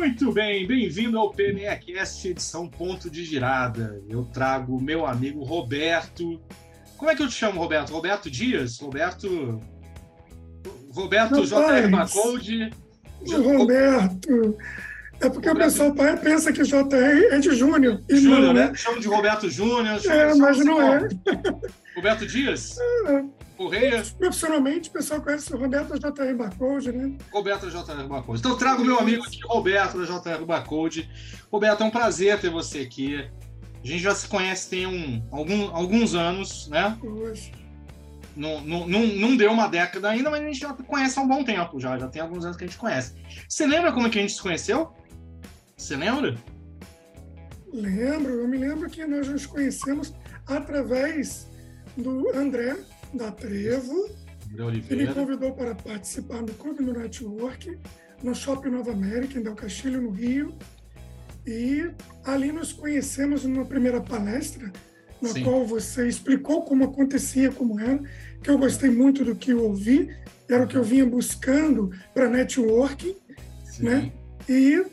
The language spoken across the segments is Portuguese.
Muito bem, bem-vindo ao PNEcast edição Ponto de Girada. Eu trago meu amigo Roberto. Como é que eu te chamo, Roberto? Roberto Dias? Roberto. Roberto J.R. Bacoldi. Roberto. É porque Roberto... o pessoal pensa que JR é de Júnior. Júnior, né? né? Chamo de Roberto Júnior. É, mas não é. Roberto Dias? É. Correia. Profissionalmente, o pessoal conhece o Roberto J.R. Barcode, né? Roberto J.R. Barcode. Então, trago meu amigo aqui, Roberto J.R. Barcode. Roberto, é um prazer ter você aqui. A gente já se conhece tem um, algum, alguns anos, né? Poxa. Não, não, não, não deu uma década ainda, mas a gente já conhece há um bom tempo já. Já tem alguns anos que a gente conhece. Você lembra como é que a gente se conheceu? Você lembra? Lembro, eu me lembro que nós nos conhecemos através do André da Trevo. Ele me convidou para participar do Clube no Network, no Shopping Nova América, em Del Castilho, no Rio. E ali nos conhecemos numa primeira palestra, na Sim. qual você explicou como acontecia, como era, que eu gostei muito do que eu ouvi, era o que eu vinha buscando para networking, Sim. né? E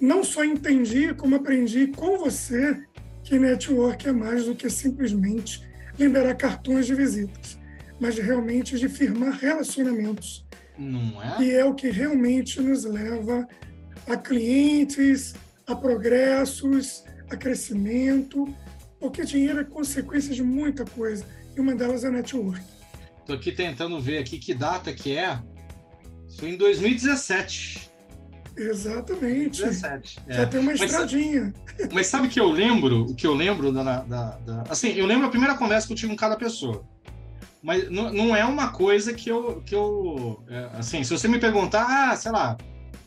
não só entendi, como aprendi com você que network é mais do que simplesmente liberar cartões de visitas, mas realmente de firmar relacionamentos. Não é? E é o que realmente nos leva a clientes, a progressos, a crescimento, porque dinheiro é consequência de muita coisa, e uma delas é network. Estou aqui tentando ver aqui que data que é. Foi em 2017. Exatamente. 17. Já é. tem uma estradinha. Mas, mas sabe que eu lembro, o que eu lembro da, da, da, Assim, eu lembro a primeira conversa que eu tive com cada pessoa. Mas não, não é uma coisa que eu. Que eu é, assim, se você me perguntar, ah, sei lá,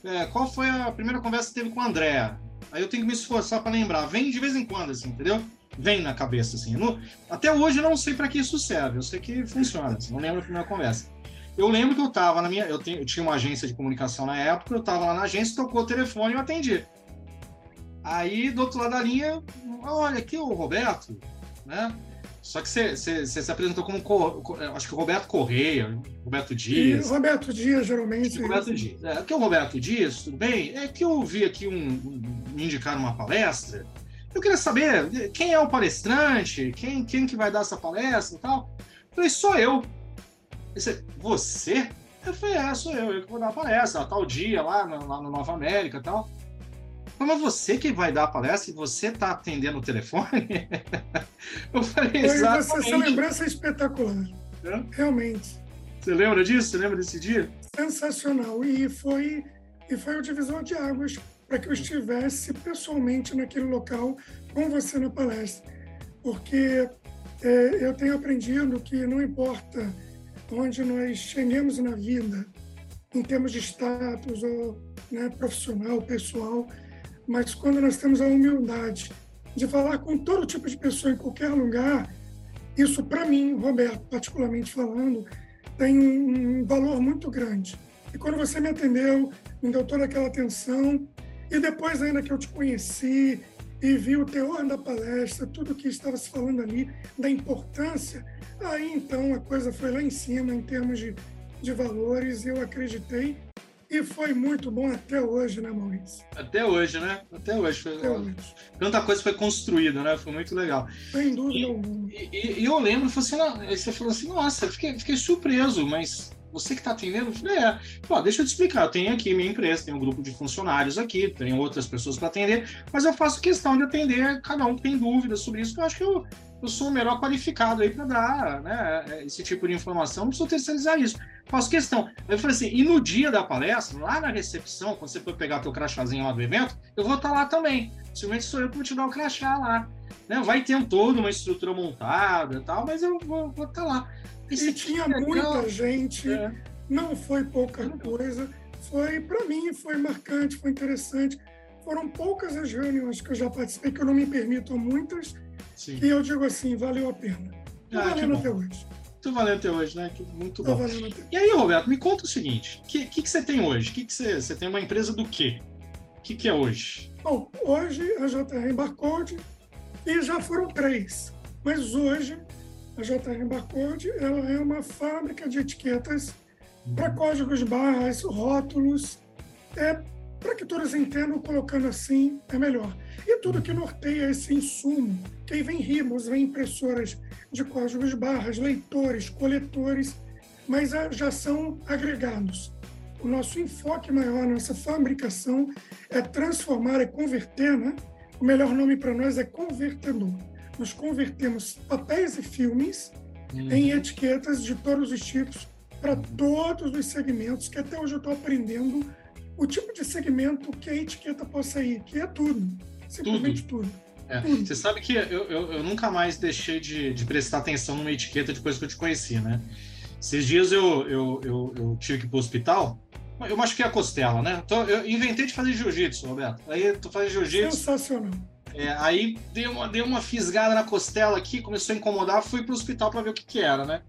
é, qual foi a primeira conversa que teve com o André? Aí eu tenho que me esforçar para lembrar. Vem de vez em quando, assim, entendeu? Vem na cabeça, assim. Até hoje eu não sei para que isso serve. Eu sei que funciona. Assim, não lembro a primeira conversa. Eu lembro que eu estava na minha. Eu, tenho, eu, tinha uma agência de comunicação na época, eu estava lá na agência, tocou o telefone e eu atendi. Aí, do outro lado da linha, olha, aqui o Roberto, né? Só que você, se apresentou como, acho que o Roberto Correia, Roberto Dias. E Roberto Dias, geralmente. Roberto Dias. É, aqui é o Roberto Dias, tudo bem? É que eu vi aqui um, um, me indicar uma palestra. Eu queria saber quem é o palestrante, quem, quem que vai dar essa palestra e tal. Eu falei, sou eu. Disse, você? Eu falei, é, sou eu, eu que vou dar a palestra, tal dia lá no, lá no Nova América e tal. Mas você que vai dar a palestra e você tá atendendo o telefone? eu falei, exatamente. Essa lembrança é espetacular. É? Realmente. Você lembra disso? Você lembra desse dia? Sensacional. E foi, e foi o divisor de águas para que eu estivesse pessoalmente naquele local com você na palestra. Porque é, eu tenho aprendido que não importa onde nós cheguemos na vida, em termos de status ou né, profissional, pessoal, mas quando nós temos a humildade de falar com todo tipo de pessoa em qualquer lugar, isso para mim, Roberto, particularmente falando, tem um valor muito grande. E quando você me atendeu, me deu toda aquela atenção, e depois ainda que eu te conheci e vi o teor da palestra, tudo que estava se falando ali, da importância, aí então a coisa foi lá em cima em termos de, de valores, eu acreditei e foi muito bom até hoje, né, Maurício? Até hoje, né? Até hoje. Foi, até hoje. Tanta coisa foi construída, né? Foi muito legal. Sem dúvida alguma. E, e, e, eu lembro, assim, você falou assim, nossa, fiquei, fiquei surpreso, mas você que está atendendo? É. Pô, deixa eu te explicar. Eu tenho aqui minha empresa, tenho um grupo de funcionários aqui, tenho outras pessoas para atender, mas eu faço questão de atender cada um que tem dúvidas sobre isso, que eu acho que eu, eu sou o melhor qualificado aí para dar né, esse tipo de informação, não preciso terceirizar isso. Faço questão. Eu falei assim, e no dia da palestra, lá na recepção, quando você for pegar teu crachazinho lá do evento, eu vou estar tá lá também. Simplesmente sou eu que vou te dar o crachá lá. Né? Vai ter toda uma estrutura montada e tal, mas eu vou estar tá lá. E tinha muita gente, é. não foi pouca coisa. Foi, para mim, foi marcante, foi interessante. Foram poucas as reuniões que eu já participei, que eu não me permito muitas, Sim. e eu digo assim, valeu a pena. Tá ah, valendo até hoje. Tu valeu até hoje, né? Muito bom. E aí, Roberto, me conta o seguinte: o que, que, que, você tem hoje? Que que você, você tem uma empresa do quê? O que, que é hoje? Bom, hoje a JR Barcode e já foram três. Mas hoje a JR Barcode ela é uma fábrica de etiquetas para códigos barras, rótulos. É para que todos entendam, colocando assim é melhor. E tudo que norteia esse insumo, que aí vem rimos, vem impressoras de códigos barras, leitores, coletores, mas já são agregados. O nosso enfoque maior, nossa fabricação é transformar, é converter, né? O melhor nome para nós é convertedor. Nós convertemos papéis e filmes uhum. em etiquetas de todos os tipos para todos os segmentos, que até hoje eu estou aprendendo o tipo de segmento que a etiqueta possa ir, que é tudo, simplesmente tudo. tudo. É. tudo. Você sabe que eu, eu, eu nunca mais deixei de, de, prestar atenção numa etiqueta depois que eu te conheci, né? Esses dias eu, eu, eu, eu tive que ir para o hospital, eu machuquei a costela, né? Então, eu inventei de fazer jiu-jitsu, Roberto. Aí tu faz jiu-jitsu. Sensacional. É, aí deu uma, deu uma fisgada na costela aqui, começou a incomodar, fui pro hospital para ver o que, que era, né?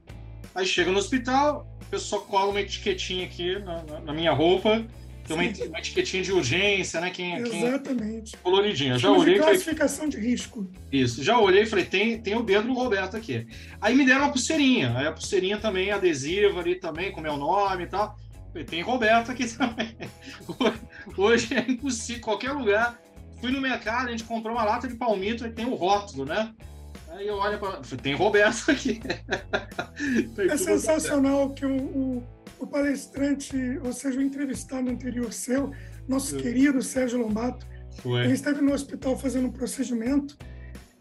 Aí chega no hospital, a pessoa cola uma etiquetinha aqui na, na, na minha roupa, tem uma, uma, etiquetinha de urgência, né? Quem, Exatamente. Quem... Coloridinha. Já olhei. Classificação falei... de risco. Isso. Já olhei e falei, tem, tem o dedo do Roberto aqui. Aí me deram uma pulseirinha. Aí a pulseirinha também adesiva ali também, com meu nome e tal. Falei, tem Roberto aqui também. Hoje é impossível, qualquer lugar. Fui no mercado, a gente comprou uma lata de palmito e tem o rótulo, né? Aí eu olho para. Tem Roberto aqui. é sensacional que o, o, o, palestrante, ou seja, o entrevistado anterior seu, nosso é. querido Sérgio Lombato, Foi. ele esteve no hospital fazendo um procedimento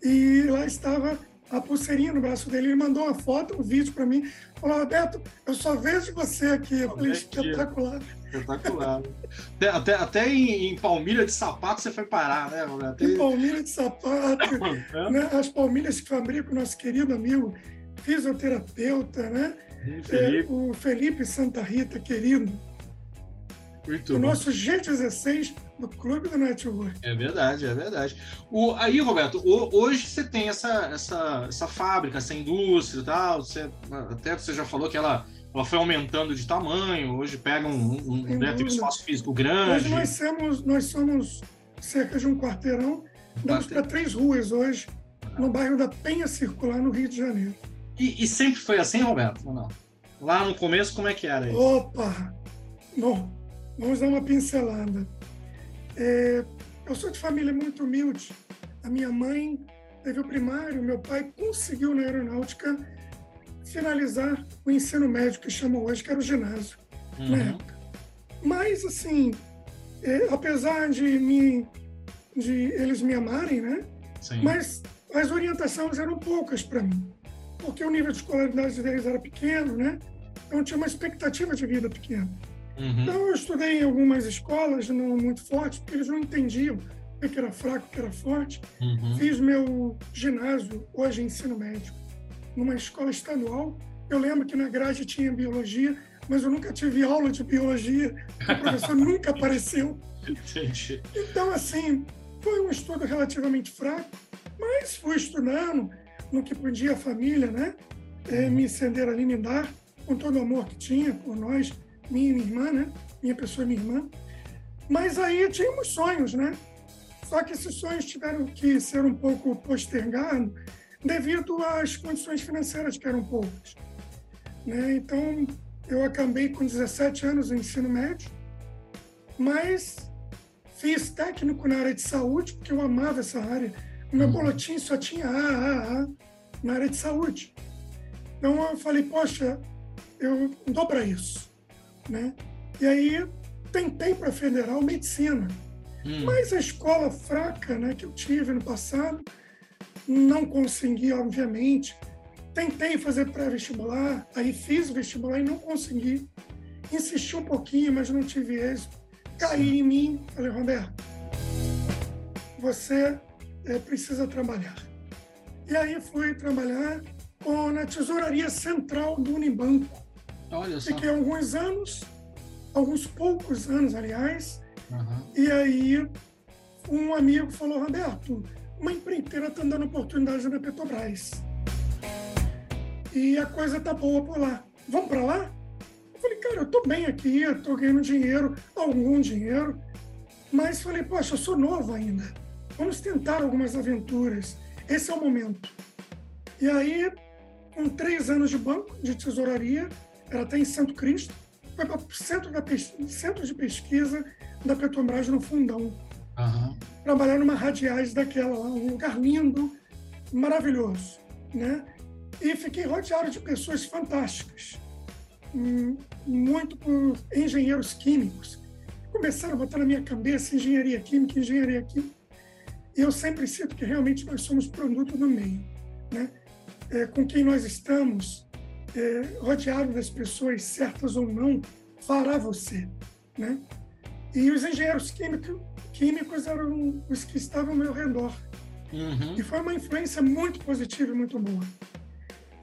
e lá estava a pulseirinha no braço dele. Ele mandou uma foto, um vídeo para mim. Falou, Roberto, eu só vejo você aqui. Eu falei, espetacular. Espetacular. até, até, até em, em, palmilha de sapato você foi parar, né, Roberto? Em palmilha de sapato. é? né? As palmilhas que fabrica o nosso querido amigo fisioterapeuta, né? É, o Felipe Santa Rita, querido. Muito o bom. nosso G16 do Clube do Network. É verdade, é verdade. O, aí, Roberto, o, hoje você tem essa, essa, essa fábrica, essa indústria e tal. Você, até você já falou que ela, ela foi aumentando de tamanho, hoje pega um, um, um um espaço físico grande. Hoje nós somos, nós somos cerca de um quarteirão, damos para três ruas hoje, no bairro da Penha Circular, no Rio de Janeiro. E, e sempre foi assim, Roberto? Ou não? Lá no começo, como é que era isso? Opa! Bom, vamos dar uma pincelada. É, eu sou de família muito humilde. A minha mãe teve o primário, meu pai conseguiu na aeronáutica finalizar o ensino médio que chamam hoje, que era o ginásio, uhum. na época. Mas, assim, é, apesar de, me, de eles me amarem, né? Sim. Mas as orientações eram poucas para mim, porque o nível de escolaridade deles era pequeno, né? Então tinha uma expectativa de vida pequena. Uhum. Então, eu estudei em algumas escolas não muito fortes, porque eles não entendiam o que era fraco, o que era forte. Uhum. Fiz meu ginásio, hoje ensino médio, numa escola estadual. Eu lembro que na grade tinha biologia, mas eu nunca tive aula de biologia, o professor nunca apareceu. Entendi. Então, assim, foi um estudo relativamente fraco, mas fui estudando no que podia a família, né? É, me incender ali, me dar, com todo o amor que tinha por nós, minha e minha irmã, né? Minha pessoa e minha irmã. Mas aí tínhamos sonhos, né? Só que esses sonhos tiveram que ser um pouco postergados devido às condições financeiras que eram poucas. Né? Então, eu acabei com 17 anos no ensino médio, mas fiz técnico na área de saúde, porque eu amava essa área. O meu uhum. boletim só tinha A, A, A na área de saúde. Então, eu falei, poxa, eu dou para isso né? E aí tentei para federal medicina, hum. mas a escola fraca, né, que eu tive no passado, não consegui, obviamente. Tentei fazer pré-vestibular, aí fiz o vestibular e não consegui. Insisti um pouquinho, mas não tive êxito. Caí em mim, falei, Roberto, você é, precisa trabalhar. E aí fui trabalhar com, na tesouraria central do Unibanco. Olha só. Fiquei alguns anos, alguns poucos anos, aliás. Uhum. E aí um amigo falou, Roberto, uma empreiteira está dando oportunidade na Petrobras. E a coisa tá boa por lá. Vamos para lá? Eu falei, cara, eu tô bem aqui, eu tô ganhando dinheiro, algum dinheiro. Mas falei, poxa, eu sou novo ainda. Vamos tentar algumas aventuras. Esse é o momento. E aí, com três anos de banco, de tesouraria, era até em Santo Cristo. foi para o centro, da, centro de pesquisa da Petrobras no Fundão. Uhum. Trabalhar numa radiais daquela lá, um lugar lindo, maravilhoso, né? E fiquei rodeado de pessoas fantásticas, hum, muito por engenheiros químicos. Começaram a botar na minha cabeça engenharia química, engenharia química. E eu sempre sinto que realmente nós somos produto do meio, né? É, com quem nós estamos, é, rodeado das pessoas certas ou não, fará você, né? E os engenheiros químicos, químicos eram os que estavam ao meu redor. Uhum. E foi uma influência muito positiva e muito boa.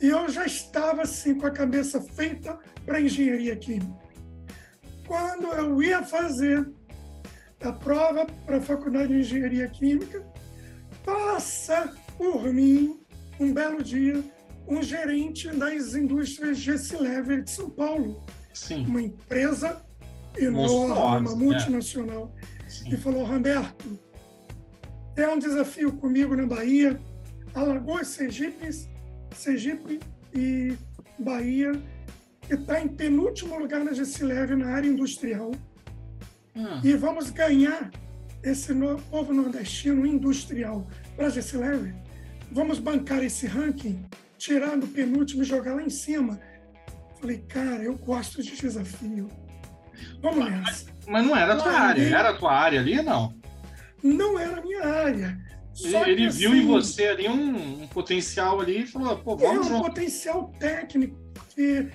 E eu já estava assim com a cabeça feita para engenharia química. Quando eu ia fazer a prova para a faculdade de engenharia química, passa por mim um belo dia um gerente das indústrias Gessilever de São Paulo, Sim. uma empresa enorme, uma né? multinacional, é. e falou: Roberto, é um desafio comigo na Bahia, Alagoas, Sergipe, Sergipe e Bahia, que está em penúltimo lugar na Gessileve na área industrial. Hum. E vamos ganhar esse no, povo nordestino industrial para a Gessileve. Vamos bancar esse ranking, tirar do penúltimo e jogar lá em cima. Falei, cara, eu gosto de desafio. Vamos mas, nessa. Mas não era a tua área. Era a tua área ali, não? Não era a minha área. Só ele viu assim, em você ali um, um, potencial ali e falou, pô, vamos É um potencial técnico, porque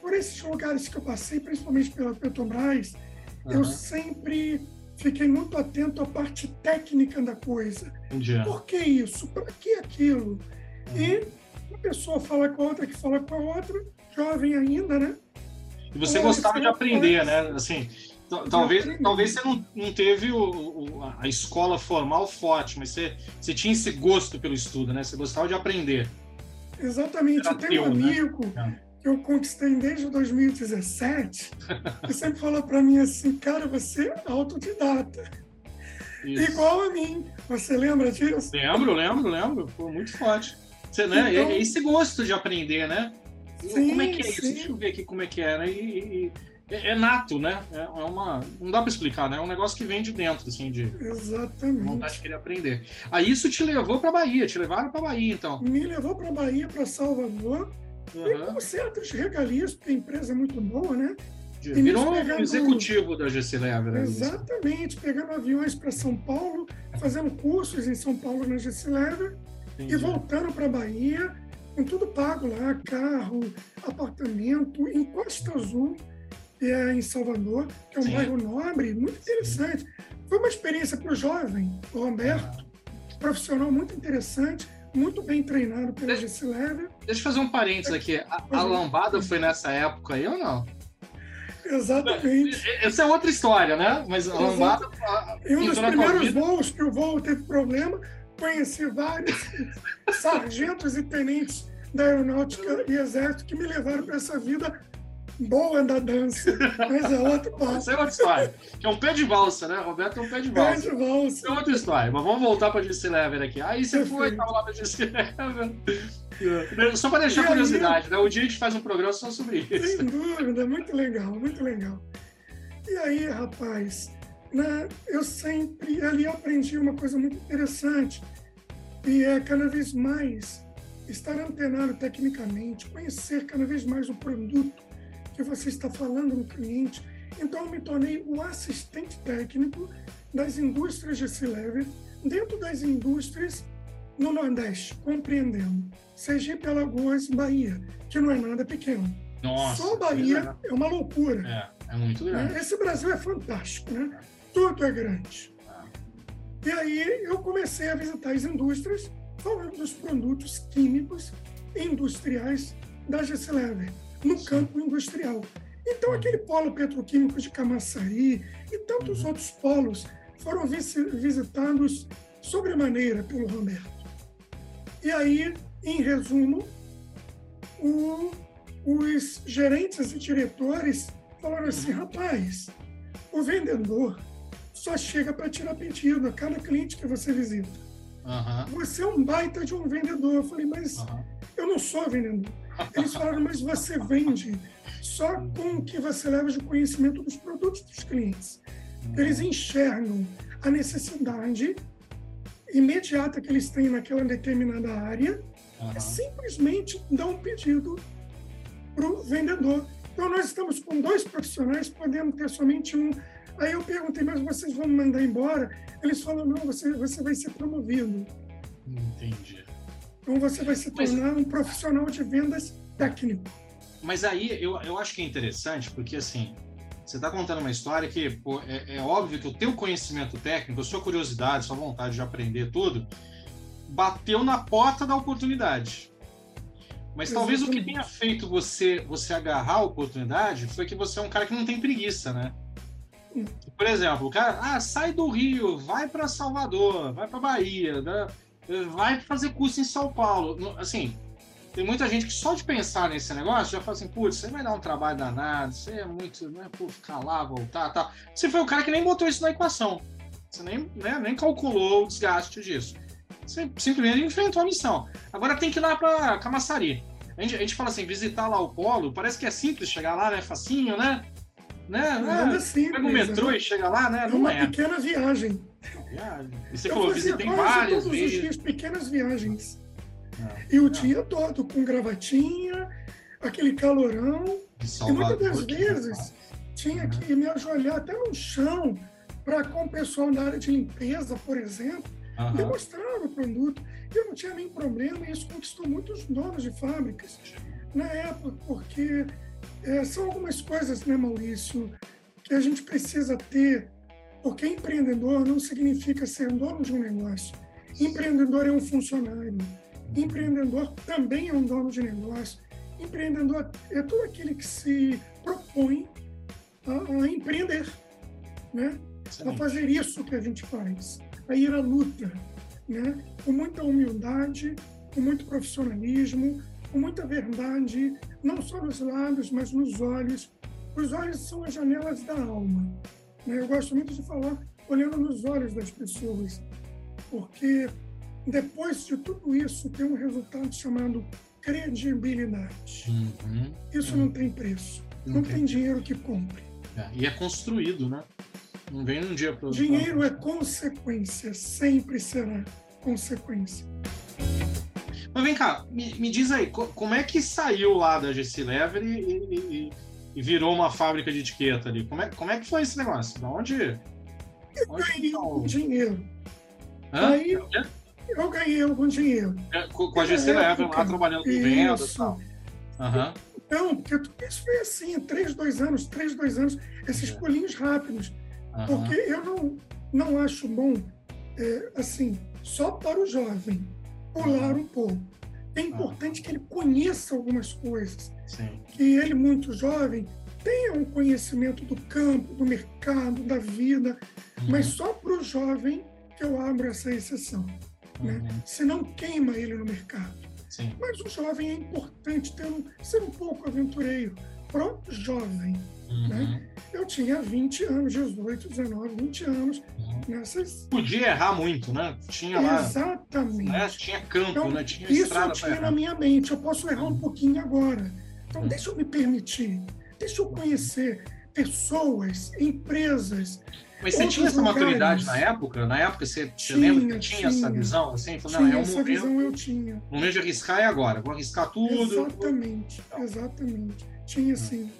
por esses lugares que eu passei, principalmente pela Petrobras, uhum. eu sempre fiquei muito atento à parte técnica da coisa. Entendi. Por que isso? Para que aquilo? Uhum. E uma pessoa fala com a outra, que fala com a outra, jovem ainda, né? E você gostava de aprender, né? Assim, talvez, talvez você não, não teve o, o, a escola formal forte, mas você, você tinha esse gosto pelo estudo, né? Você gostava de aprender. Exatamente. Era eu tenho teu, um né? amigo né? que eu conquistei desde 2017 que sempre falou para mim assim, cara, você é autodidata. Isso. Igual a mim. Você lembra disso? Lembro, lembro, lembro. Foi muito forte. Você, né? Então, é esse gosto de aprender, né? Sim, como é que é isso? Sim. Deixa eu ver aqui como é que é, né? E, e, é, é, nato, né? É, é uma. Não dá para explicar, né? É um negócio que vem de dentro, assim, de Exatamente. vontade de querer aprender. Aí isso te levou para Bahia, te levaram para Bahia, então. Me levou para Bahia, para Salvador, uhum. e com certas regalias, porque a empresa é muito boa, né? E Virou pegando... executivo da GC Lever. Né? Exatamente, pegando aviões para São Paulo, fazendo cursos em São Paulo na GC Lever, e voltando para Bahia com tudo pago lá, carro, apartamento, em Costa Azul, que é em Salvador, que é um Sim. bairro nobre, muito interessante. Foi uma experiência para o jovem, o Roberto, profissional muito interessante, muito bem treinado pela GC Lever. Deixa eu fazer um parênteses aqui. A, a lambada foi nessa época aí ou não? Exatamente. Essa é outra história, né? Mas a lambada. Em um dos primeiros voos que o voo teve problema, conheci vários sargentos e tenentes da aeronáutica e exército que me levaram para essa vida boa da dança, mas é outro passo. Isso é outra história. Que é um pé de valsa, né? Roberto é um pé de valsa. Pé de valsa. Isso é outra história. Mas vamos voltar para a GC Lever aqui. Aí você Perfeito. foi, estava lá na GC Lever. Só para deixar e curiosidade, aí, né? O dia a gente faz um programa só sobre isso. Sem dúvida, muito legal, muito legal. E aí, rapaz, né, eu sempre ali aprendi uma coisa muito interessante e é cada vez mais estar antenado tecnicamente, conhecer cada vez mais o produto que você está falando no cliente. Então, eu me tornei o assistente técnico das indústrias de C-Level, dentro das indústrias no Nordeste, compreendendo Sergipe, Alagoas, Bahia, que não é nada pequeno. Nossa, Só Bahia é uma loucura. É, é muito grande. Esse Brasil é fantástico, né? Tudo é grande. E aí eu comecei a visitar as indústrias, falando dos produtos químicos industriais da Geslever, no campo industrial. Então, aquele polo petroquímico de Camaçari e tantos uhum. outros polos foram visitados sobremaneira pelo Roberto. E aí, em resumo, o, os gerentes e diretores falaram assim: uhum. rapaz, o vendedor só chega para tirar pedido a cada cliente que você visita. Uhum. Você é um baita de um vendedor. Eu falei, mas uhum. eu não sou vendedor. Eles falaram, mas você vende só com o que você leva de conhecimento dos produtos dos clientes. Eles enxergam a necessidade imediata que eles têm naquela determinada área uhum. é simplesmente dar um pedido para o vendedor. Então, nós estamos com dois profissionais, podemos ter somente um. Aí eu perguntei, mas vocês vão me mandar embora? Eles falam, não, você, você vai ser promovido. Entendi. Então, você vai se tornar mas... um profissional de vendas técnico. Mas aí eu, eu acho que é interessante, porque assim, você está contando uma história que pô, é, é, óbvio que o teu conhecimento técnico, a sua curiosidade, a sua vontade de aprender tudo, bateu na porta da oportunidade. Mas talvez o que tenha feito você você agarrar a oportunidade foi que você é um cara que não tem preguiça, né? Por exemplo, o cara, ah, sai do Rio, vai para Salvador, vai para Bahia, né? vai fazer curso em São Paulo. Assim, tem muita gente que só de pensar nesse negócio já fala assim, putz, você vai dar um trabalho danado, você é muito, é por ficar lá, voltar, tal. Você foi o cara que nem botou isso na equação. Você nem, né, nem calculou o desgaste disso. Você simplesmente enfrentou a missão. Agora tem que ir lá para Camaçari. A gente, a gente fala assim, visitar lá o polo, parece que é simples chegar lá, né? Facinho, né? Né? Nada é, simples. Pega o metrô né? e chega lá, né? É uma é. pequena viagem. viagem. E você eu falou, visitei várias todos vezes. Os dias, pequenas viagens. E o dia todo com gravatinha, aquele calorão. E muitas das vezes tinha que me ajoelhar até no chão para com o pessoal da área de limpeza, por exemplo, uhum. demonstrar o produto. Eu não tinha nenhum problema e isso conquistou muitos donos de fábricas na época, porque é, são algumas coisas, né, Maurício, que a gente precisa ter, porque empreendedor não significa ser dono de um negócio. Empreendedor é um funcionário. Empreendedor também é um dono de negócio. Empreendedor é todo aquele que se propõe a, a empreender, né? a fazer isso que a gente faz, a ir à luta, né? com muita humildade, com muito profissionalismo, com muita verdade, não só nos lábios, mas nos olhos. Os olhos são as janelas da alma. Né? Eu gosto muito de falar olhando nos olhos das pessoas, porque depois de tudo isso, tem um resultado chamado credibilidade. Uhum. Isso uhum. não tem preço. Não, não tem. tem dinheiro que compre. É, e é construído, né? Não vem num dia para Dinheiro é consequência, sempre será consequência. Mas vem cá, me, me diz aí, como é que saiu lá da GC Lever e, e, e, virou uma fábrica de etiqueta ali? Como é, como é que foi esse negócio? Da onde? Eu ganhei tá dinheiro. Hã? Aí, eu ganhei algum dinheiro. É, com, com a GC Level lá trabalhando com vendas e tal. Uhum. Não, porque isso foi assim, três, dois anos, três, dois anos, esses é. pulinhos rápidos. Uhum. Porque eu não, não acho bom, é, assim, só para o jovem pular um pouco. É importante que ele conheça algumas coisas. Sim. Que ele, muito jovem, tenha um conhecimento do campo, do mercado, da vida. Uhum. Mas só para o jovem que eu abro essa exceção né? Uhum. Senão queima ele no mercado. Sim. Mas o jovem é importante ter um, ser um pouco aventureiro pro jovem. Uhum. Né? Eu tinha 20 anos, 18, 19, 20 anos uhum. nessas. Podia errar muito, né? Tinha lá. Exatamente. Né? Tinha campo, então, né? Tinha isso eu tinha na minha mente. Eu posso errar um uhum. pouquinho agora. Então, uhum. deixa eu me permitir, deixa eu conhecer pessoas, empresas, mas você tinha essa maturidade na época? Na época você, tinha, você lembra que tinha, tinha, essa visão? Assim, falou, não, é um essa momento, visão eu tinha. O momento de arriscar é agora, vou arriscar tudo. Exatamente, tudo. exatamente. Tinha hum. sim.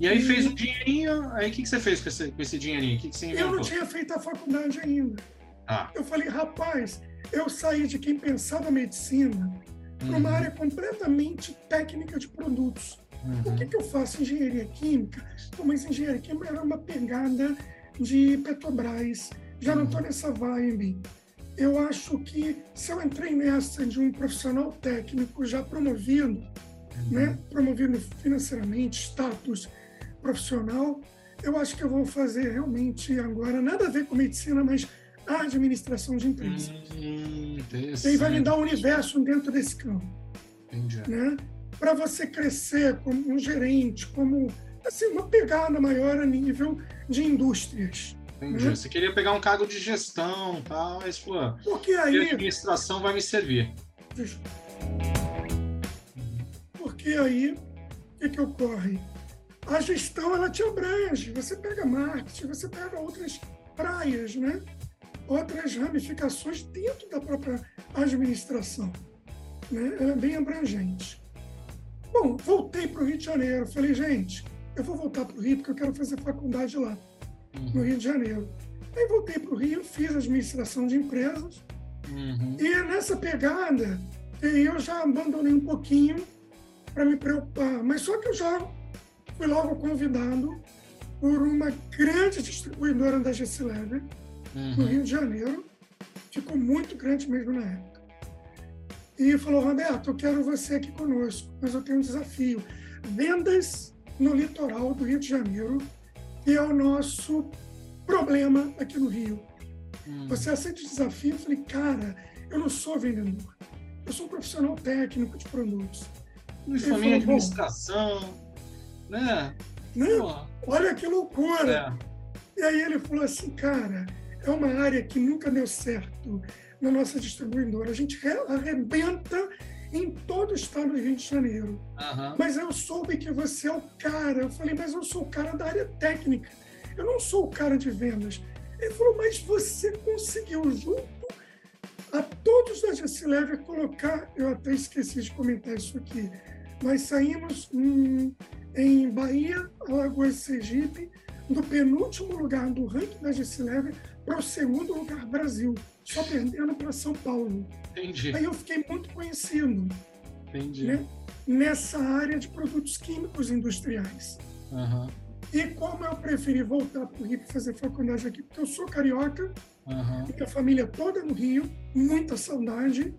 E aí e... fez um dinheirinho, aí o que, que você fez com esse, com esse dinheirinho? O que, que você inventou? Eu não tinha feito a faculdade ainda. Ah. Eu falei, rapaz, eu saí de quem pensava medicina para uma uhum. área completamente técnica de produtos. Uhum. O que, que eu faço? Engenharia química? Pô, mas engenharia química era uma pegada de Petrobras. Já não estou nessa vibe. Eu acho que se eu entrei nessa de um profissional técnico já promovido, né, promovido financeiramente, status profissional, eu acho que eu vou fazer realmente agora, nada a ver com medicina, mas a administração de empresas. Hum, e vai me dar um universo dentro desse campo. Né? Para você crescer como um gerente, como assim, uma pegada maior a nível de indústrias. Entendi. Né? Você queria pegar um cargo de gestão tal, mas falou, Porque aí, a administração vai me servir. Porque Porque aí, o que, que ocorre? A gestão, ela te abrange. Você pega marketing, você pega outras praias, né? outras ramificações dentro da própria administração. Né? Ela é bem abrangente. Bom, voltei para o Rio de Janeiro. Falei, gente, eu vou voltar para o Rio porque eu quero fazer faculdade lá, uhum. no Rio de Janeiro. Aí voltei para o Rio, fiz administração de empresas. Uhum. E nessa pegada, eu já abandonei um pouquinho para me preocupar. Mas só que eu já fui logo convidado por uma grande distribuidora da GC Lever, uhum. no Rio de Janeiro. Ficou muito grande mesmo na época. E falou, Roberto, eu quero você aqui conosco, mas eu tenho um desafio. Vendas no litoral do Rio de Janeiro, que é o nosso problema aqui no Rio. Uhum. Você aceita o desafio? Eu falei, cara, eu não sou vendedor. Eu sou um profissional técnico de produtos. Isso também administração, né? né? Olha que loucura! É. E aí ele falou assim, cara, é uma área que nunca deu certo na nossa distribuidora. A gente arrebenta em todo o estado do Rio de Janeiro. Uhum. Mas eu soube que você é o cara. Eu falei, mas eu sou o cara da área técnica. Eu não sou o cara de vendas. Ele falou, mas você conseguiu, junto a todos da Lever, colocar. Eu até esqueci de comentar isso aqui. Nós saímos hum, em Bahia, Alagoas e Sergipe, do penúltimo lugar do ranking da GC Lever para o segundo lugar Brasil, só perdendo para São Paulo. Entendi. Aí eu fiquei muito conhecido Entendi. Né, nessa área de produtos químicos industriais. Uhum. E como eu preferi voltar para o Rio para fazer faculdade aqui, porque eu sou carioca, uhum. minha família toda no Rio, muita saudade,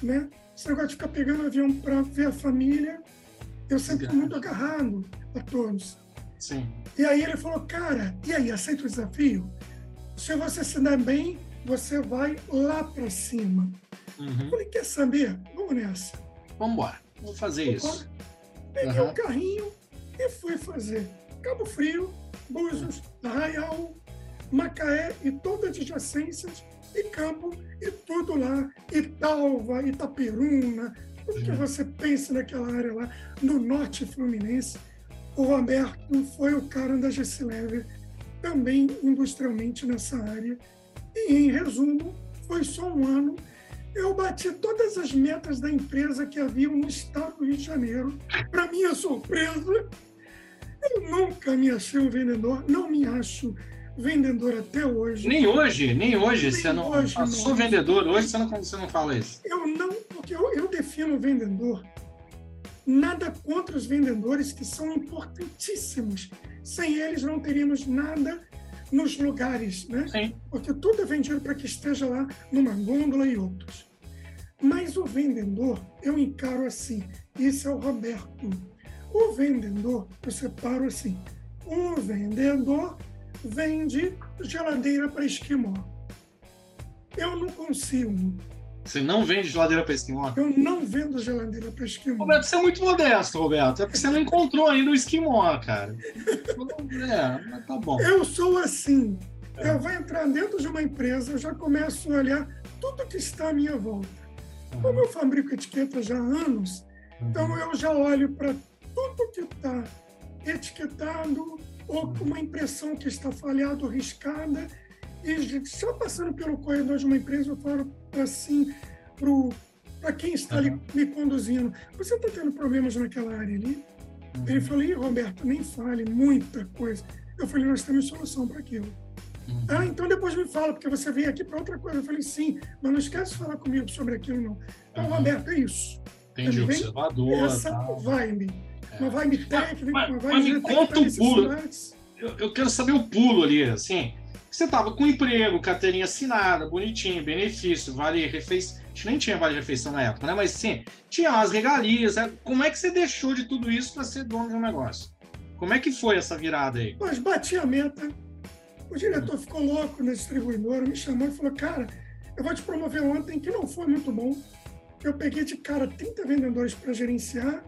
né? Esse negócio de ficar pegando avião para ver a família, eu sempre fui muito agarrado a todos. Sim. E aí ele falou, cara, e aí, aceita o desafio? Se você se der bem, você vai lá para cima. Uhum. Eu falei, quer saber? Vamos nessa. Vamos embora. Vamos fazer isso. Peguei o uhum. um carrinho e fui fazer. Cabo Frio, Búzios, Arraial, Macaé e todas as adjacências, e Campo, e tudo lá, Italva, Itaperuna, tudo que uhum. você pensa naquela área lá, no norte fluminense. O Roberto foi o cara da GC Lever também industrialmente nessa área. E, em resumo, foi só um ano. Eu bati todas as metas da empresa que havia no estado do Rio de Janeiro. Para minha surpresa, eu nunca me achei um vendedor, não me acho vendedor até hoje. Nem hoje, nem hoje. Nem você não, hoje, não. sou vendedor, hoje você não, você não fala isso. Eu não, porque eu, eu defino vendedor nada contra os vendedores, que são importantíssimos. Sem eles não teríamos nada nos lugares, né? Sim. Porque tudo é vendido para que esteja lá numa gôndola e outros. Mas o vendedor, eu encaro assim, isso é o Roberto. O vendedor, eu separo assim, o vendedor vende geladeira para esquimó. Eu não consigo você não vende geladeira para esquimó? Eu não vendo geladeira para esquimó. Roberto, você é muito modesto, Roberto. É porque você não encontrou ainda o esquimó, cara. é, mas tá bom. Eu sou assim. É. Eu vou entrar dentro de uma empresa, eu já começo a olhar tudo que está à minha volta. Uhum. Como eu fabrico etiqueta já há anos, uhum. então eu já olho para tudo que está etiquetado ou uma impressão que está falhada ou riscada e só passando pelo corredor de uma empresa, eu falo assim para quem está ali me conduzindo: Você está tendo problemas naquela área ali? Uhum. Ele falou: Roberto, nem fale, muita coisa. Eu falei: Nós temos solução para aquilo. Uhum. Ah, então depois me fala, porque você veio aqui para outra coisa. Eu falei: Sim, mas não esquece de falar comigo sobre aquilo, não. Então, uhum. Roberto, é isso. Entendi, observador. Essa tal. vibe. É. Vibe técnica, mas, mas me conta o pulo. Eu, eu quero saber o pulo ali, assim você estava com emprego, carteirinha assinada, bonitinho, benefício, vale refeição. A gente nem tinha vale refeição na época, né? Mas sim, tinha as regalias. Né? Como é que você deixou de tudo isso para ser dono de um negócio? Como é que foi essa virada aí? Mas bati a meta. O diretor ficou louco na distribuidora, me chamou e falou: Cara, eu vou te promover ontem, que não foi muito bom. Eu peguei de cara 30 vendedores para gerenciar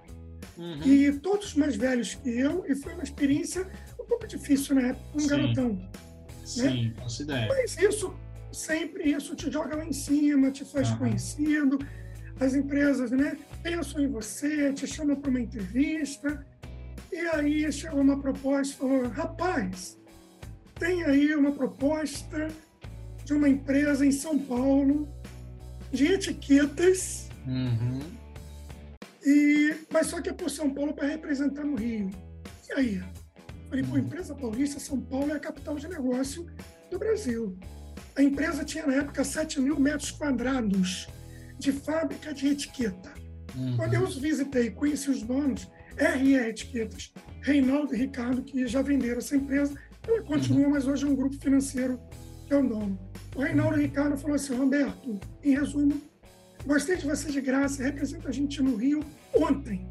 uhum. e todos mais velhos que eu, e foi uma experiência um pouco difícil na época, um Sim. garotão. Sim, né? faço ideia. Mas isso, sempre isso te joga lá em cima, te faz uhum. conhecido. as empresas né, pensam em você, te chamam para uma entrevista, e aí chegou uma proposta, falou, rapaz, tem aí uma proposta de uma empresa em São Paulo de etiquetas, Uhum. E, mas só que é por São Paulo para representar no Rio. E aí? Falei, pô, empresa paulista, São Paulo é a capital de negócio do Brasil. A empresa tinha na época 7 mil metros quadrados de fábrica de etiqueta. Uhum. Quando eu os visitei, conheci os donos, RR Etiquetas, Reinaldo e Ricardo, que já venderam essa empresa, ela continua, mas hoje é um grupo financeiro que é o dono. O Reinaldo e Ricardo falou assim, Roberto, em resumo, gostei de você de graça, representa a gente no Rio ontem.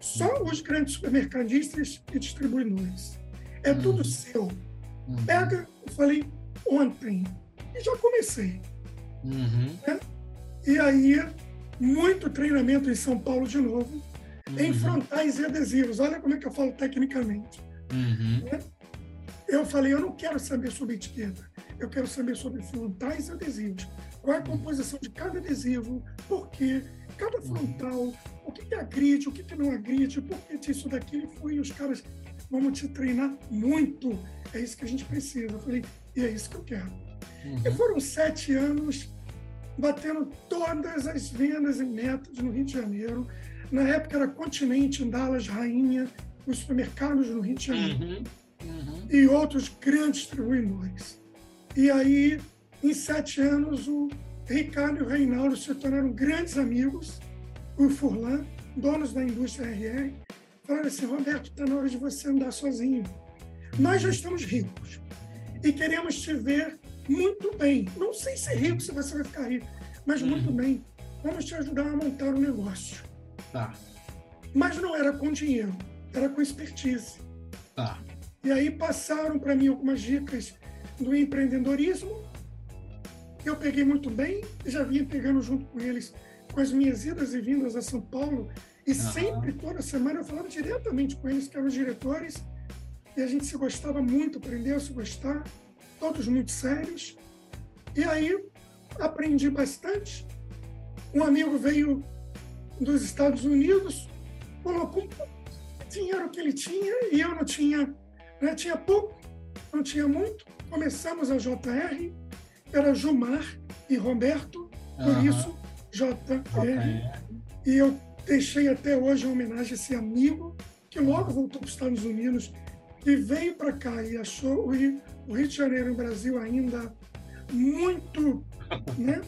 Só os grandes supermercadistas e distribuidores. É Uhum. tudo seu. Uhum. Pega, eu falei ontem. E já comecei. Uhum. E aí, muito treinamento em São Paulo de novo, em Uhum. frontais e adesivos. Olha como é que eu falo tecnicamente. Uhum. Eu falei, eu não quero saber sobre etiqueta, eu quero saber sobre frontais e adesivos. Qual é a composição de cada adesivo, por quê, cada frontal, o que, que agride, o que, que não agride, por que disso, daquilo. E fui, e os caras, vamos te treinar muito. É isso que a gente precisa. Eu falei, e é isso que eu quero. E Uhum. foram sete anos batendo todas as vendas e metas no Rio de Janeiro. Na época era Continente, Dallas, Rainha, os supermercados no Rio de Janeiro Uhum. Uhum. e outros grandes distribuidores. E aí, em sete anos, o Ricardo e o Reinaldo se tornaram grandes amigos. O Furlan, donos da indústria RR, falaram assim: Roberto, está na hora de você andar sozinho. Nós já estamos ricos e queremos te ver muito bem. Não sei se é rico, se você vai ficar rico, mas Uhum. muito bem. Vamos te ajudar a montar o negócio. Tá, Mas não era com dinheiro, era com expertise. tá. E aí passaram para mim algumas dicas do empreendedorismo, eu peguei muito bem, já vinha pegando junto com eles com as minhas idas e vindas a São Paulo, e Aham. sempre, toda semana, eu falava diretamente com eles, que eram os diretores, e a gente se gostava muito, aprendeu a se gostar, todos muito sérios. E aí aprendi bastante. Um amigo veio dos Estados Unidos, colocou de dinheiro que ele tinha, e eu não tinha né? Tinha pouco, não tinha muito. Começamos a JR, era Gilmar e Roberto, por Aham. isso JR. E eu deixei até hoje em homenagem a esse amigo, que logo voltou para os Estados Unidos e veio para cá e achou o Rio, o Rio de Janeiro e o Brasil ainda muito, né?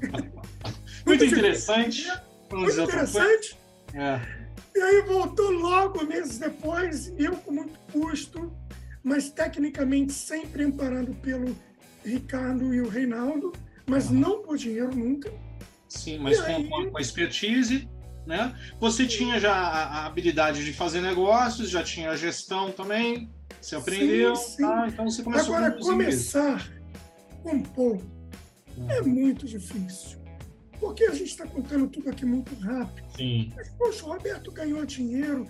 Muito interessante. Muito interessante. É. E aí voltou logo, meses depois, eu com muito custo, mas tecnicamente sempre amparado pelo Ricardo e o Reinaldo, mas Aham. não por dinheiro nunca. Sim, mas com, aí? com- com a expertise, né? Você tinha já a, habilidade de fazer negócios, já tinha a gestão também, você aprendeu, sim. tá? Então você começou Agora, com começar com pouco é muito difícil, porque a gente está contando tudo aqui muito rápido. Sim. Mas, poxa, o Roberto ganhou dinheiro,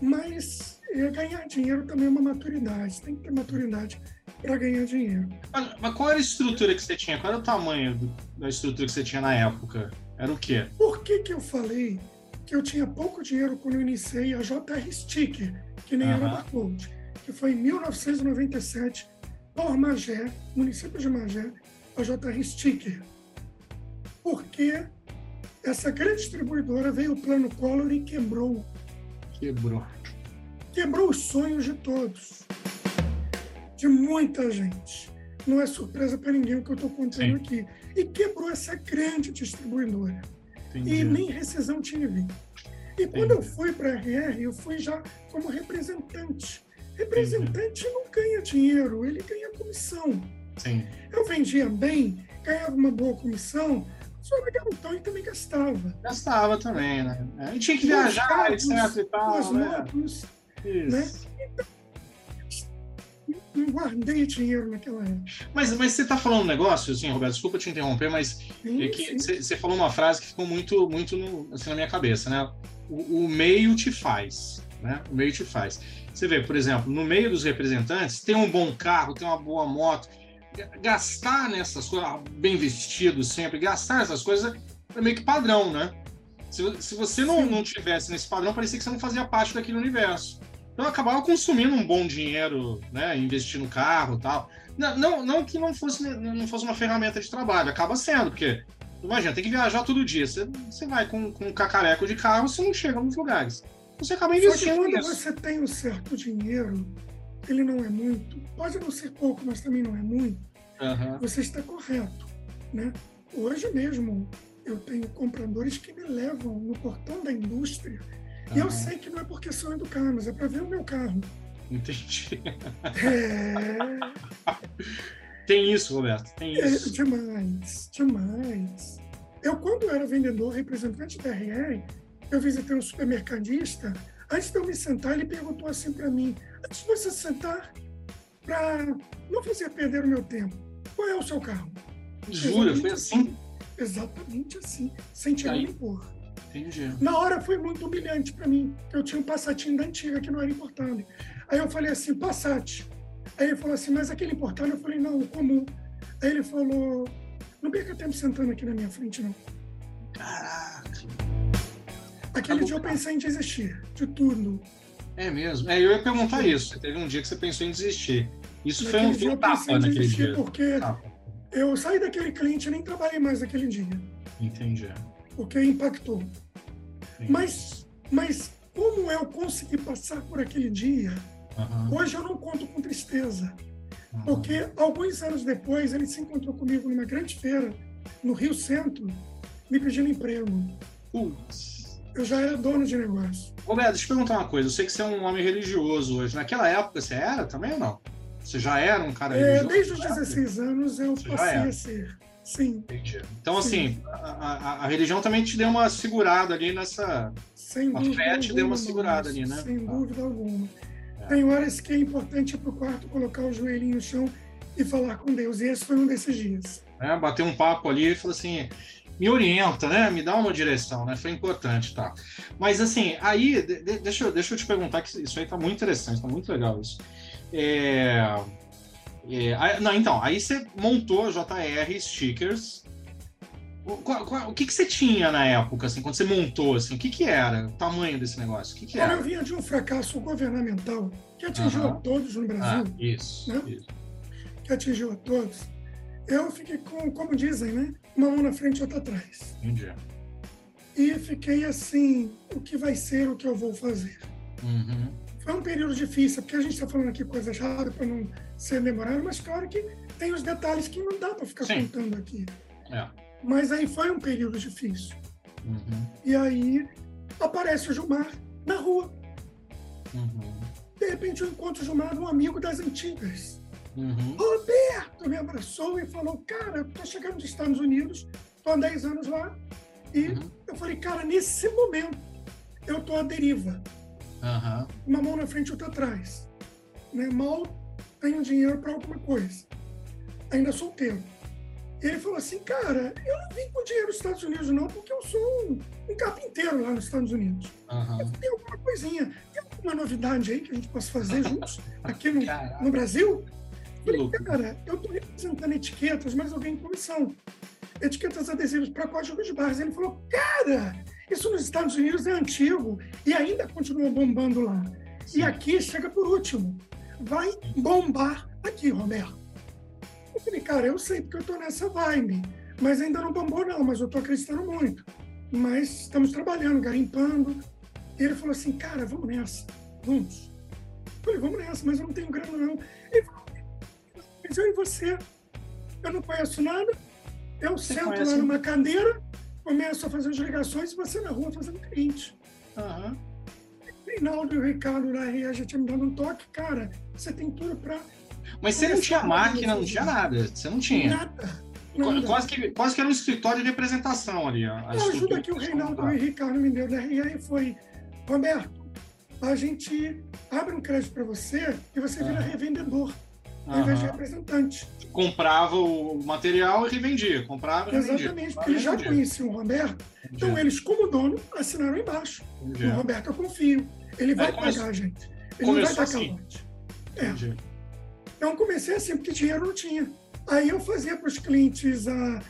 mas eh, ganhar dinheiro também é uma maturidade, tem que ter maturidade para ganhar dinheiro. Mas, mas qual era a estrutura que você tinha? Qual era o tamanho do- da estrutura que você tinha na época? Era o quê? Por que, que eu falei que eu tinha pouco dinheiro quando eu iniciei a JR Sticker, que nem era Aham. barcode, que foi em 1997, por Magé, município de Magé, a JR Sticker. Porque essa grande distribuidora veio o plano Collor e quebrou. Quebrou. Quebrou os sonhos de todos. De muita gente. Não é surpresa para ninguém o que eu estou contando Sim. aqui. E quebrou essa grande distribuidora Entendi. e nem rescisão tive. E quando eu fui para a RR, eu fui já como representante. Representante não ganha dinheiro, ele ganha comissão. Sim. Eu vendia bem, ganhava uma boa comissão, só era garotão e também gastava. Gastava também, né? A gente tinha que viajar, etc e tal, né? motos, Isso. Não guardei dinheiro naquela época. Mas, mas você está falando um negócio, assim, Roberto, desculpa te interromper, mas é você você falou uma frase que ficou muito, muito no- assim, na minha cabeça, né? O, o meio te faz, né? O meio te faz. Você vê, por exemplo, no meio dos representantes, tem um bom carro, tem uma boa moto, Ga- gastar nessas coisas, ah, bem vestido sempre, gastar essas coisas é meio que padrão, né? Se, se você não, não tivesse nesse padrão, parecia que você não fazia parte daquele universo. Então eu acabava consumindo um bom dinheiro, né? Investir no carro e tal. Não, não, não que não fosse, não fosse uma ferramenta de trabalho, acaba sendo, porque imagina, tem que viajar todo dia. Você, você vai com, com um cacareco de carro, você não chega nos lugares. Você acaba investindo Só que quando nisso. você tem um certo dinheiro, ele não é muito, pode não ser pouco, mas também não é muito, Aham. você está correto, né? Hoje mesmo eu tenho compradores que me levam no portão da indústria e eu sei que não é porque são educados, é para ver o meu carro. Entendi. É, Tem isso, Roberto, tem é isso. demais, demais. Eu, quando era vendedor, representante da RR, eu visitei um supermercadista. Antes de eu me sentar, ele perguntou assim para mim: antes de você sentar, para não fazer perder o meu tempo, qual é o seu carro? Jura, foi Exatamente assim? Exatamente assim, sem tirar nem pôr. Entendi. Na hora foi muito humilhante para mim, eu tinha um Passatinho da antiga que não era importado. Aí eu falei assim, Passat. Aí ele falou assim, mas aquele importado? Eu falei, não, o comum. Aí ele falou, não perca tempo sentando aqui na minha frente, não. Caraca. Aquele Tá dia eu pensei em desistir de tudo. É mesmo. É, eu ia perguntar isso. Teve um dia que você pensou em desistir. Isso foi um, Naquele foi dia um eu pensei tapa naquele desistir dia. porque Tapa. eu saí daquele cliente e nem trabalhei mais naquele dia, Entendi. Porque impactou. Mas, mas como eu consegui passar por aquele dia, Aham, hoje eu não conto com tristeza. aham. Porque alguns anos depois ele se encontrou comigo numa grande feira no Rio Centro, me pedindo emprego. Putz. Eu já era dono de negócio. Roberto, deixa eu perguntar uma coisa. Eu sei que você é um homem religioso hoje. Naquela época você era também ou não? Você já era um cara É, religioso? desde os naquela época? 16 anos eu Você passei a ser. Sim, Entendi. Então, Sim. assim, a, a- a religião também te deu uma segurada ali nessa. sem A fé te alguma. deu uma segurada ali, né? Sem Tá. dúvida alguma. É. Tem horas que é importante ir para o quarto, colocar o joelhinho no chão e falar com Deus. E esse foi um desses dias. Né, bater um papo ali e falar assim. Me orienta, né? Me dá uma direção, né? Foi importante, tá? Mas assim, aí, de- de- deixa, eu, deixa eu te perguntar, que isso aí tá muito interessante, tá muito legal isso. É, é, não, então, aí você montou a JR Stickers. O, qual- qual- o que, que você tinha na época, assim, quando você montou, assim, o que, que era o tamanho desse negócio? O que, que Como eu era? vinha de um fracasso governamental que atingiu Aham. a todos no Ah, Brasil, isso, Né? isso. que atingiu a todos, eu fiquei com, como dizem, né? Uma mão na frente e outra atrás. Entendi. E fiquei assim, o que vai ser, o que eu vou fazer. Uhum. Foi um período difícil, porque a gente está falando aqui coisas raras para não ser demorado, mas claro que tem os detalhes que não dá para ficar Sim. contando aqui. É. Mas aí foi um período difícil. Uhum. E aí aparece o Gilmar na rua. Uhum. De repente eu encontro o Gilmar, um amigo das antigas. Uhum. Roberto me abraçou e falou: Cara, eu tô chegando dos Estados Unidos, tô há 10 anos lá. E Uhum. eu falei: Cara, nesse momento eu tô à deriva. Uma mão na frente e outra atrás. Né? Mal tenho dinheiro para alguma coisa. Ainda solteiro. E ele falou assim: Cara, eu não vim com dinheiro dos Estados Unidos, não, porque eu sou um, um carpinteiro lá nos Estados Unidos. Aham. Tem alguma coisinha, tem alguma novidade aí que a gente possa fazer juntos aqui no, no Brasil? Falei, cara, eu estou representando etiquetas, mas eu ganho comissão. Etiquetas adesivas para código de barras. Ele falou, cara, isso nos Estados Unidos é antigo e ainda continua bombando lá. Sim. E aqui chega por último. Vai bombar aqui, Roberto. Eu falei, cara, eu sei porque eu estou nessa vibe, mas ainda não bombou não, mas eu estou acreditando muito. Mas estamos trabalhando, garimpando. E ele falou assim, cara, vamos nessa, vamos. Eu falei, vamos nessa, mas eu não tenho grana não. Ele falou, mas eu e você, eu não conheço nada, eu Você sento conhece- lá numa cadeira, começo a fazer as ligações e você na rua fazendo cliente. Aham. Reinaldo e o Ricardo da RA já tinham me dado um toque, cara, você tem tudo para Mas você não tinha máquina, não tinha nada. Você não tinha. nada. Nada. Quase que, quase que era um escritório de representação ali. A, a ajuda que o Reinaldo e o Ricardo me deu da RA foi, Roberto, a gente abre um crédito para você e você vira Aham. revendedor, ao invés de Aham. representante. Comprava o material e revendia. Comprava e revendia. Exatamente, porque eles já conheciam o Roberto, então Entendi, eles, como dono, assinaram embaixo. entendi, No Roberto eu confio. Ele vai começou- pagar a gente. Ele não vai começou dar assim. calote. É. Então comecei assim, porque dinheiro não tinha. Aí eu fazia para os clientes a,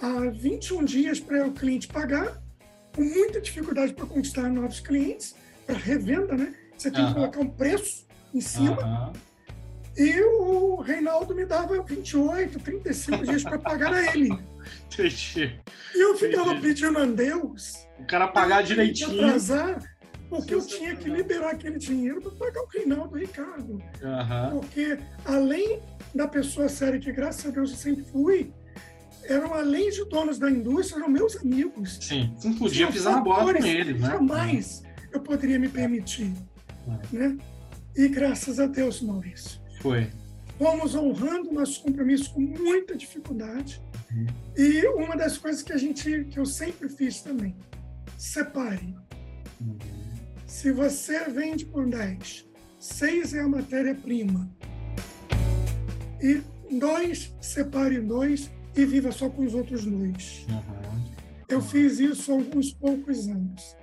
a 21 dias para o cliente pagar com muita dificuldade para conquistar novos clientes, para revenda, né? Você tem que colocar um preço em cima. E o Reinaldo me dava 28, 35 dias para pagar a ele. Entendi. E eu ficava Entendi. pedindo a Deus. O cara pagar direitinho. Atrasar, porque eu tinha que liberar aquele dinheiro para pagar o Reinaldo Ricardo. Uhum. Porque além da pessoa séria, que graças a Deus eu sempre fui, eram além de donos da indústria, eram meus amigos. Sim, não podia pisar na bola com eles, né? Jamais eu poderia me permitir. É. Né? E graças a Deus, Maurício. Foi. Fomos honrando nossos compromissos com muita dificuldade. Uhum. E uma das coisas que a gente, que eu sempre fiz também, separe. Uhum. Se você vende por 10, 6 é a matéria-prima. E dois, separe em dois e viva só com os outros dois. Uhum. Eu fiz isso há alguns poucos anos.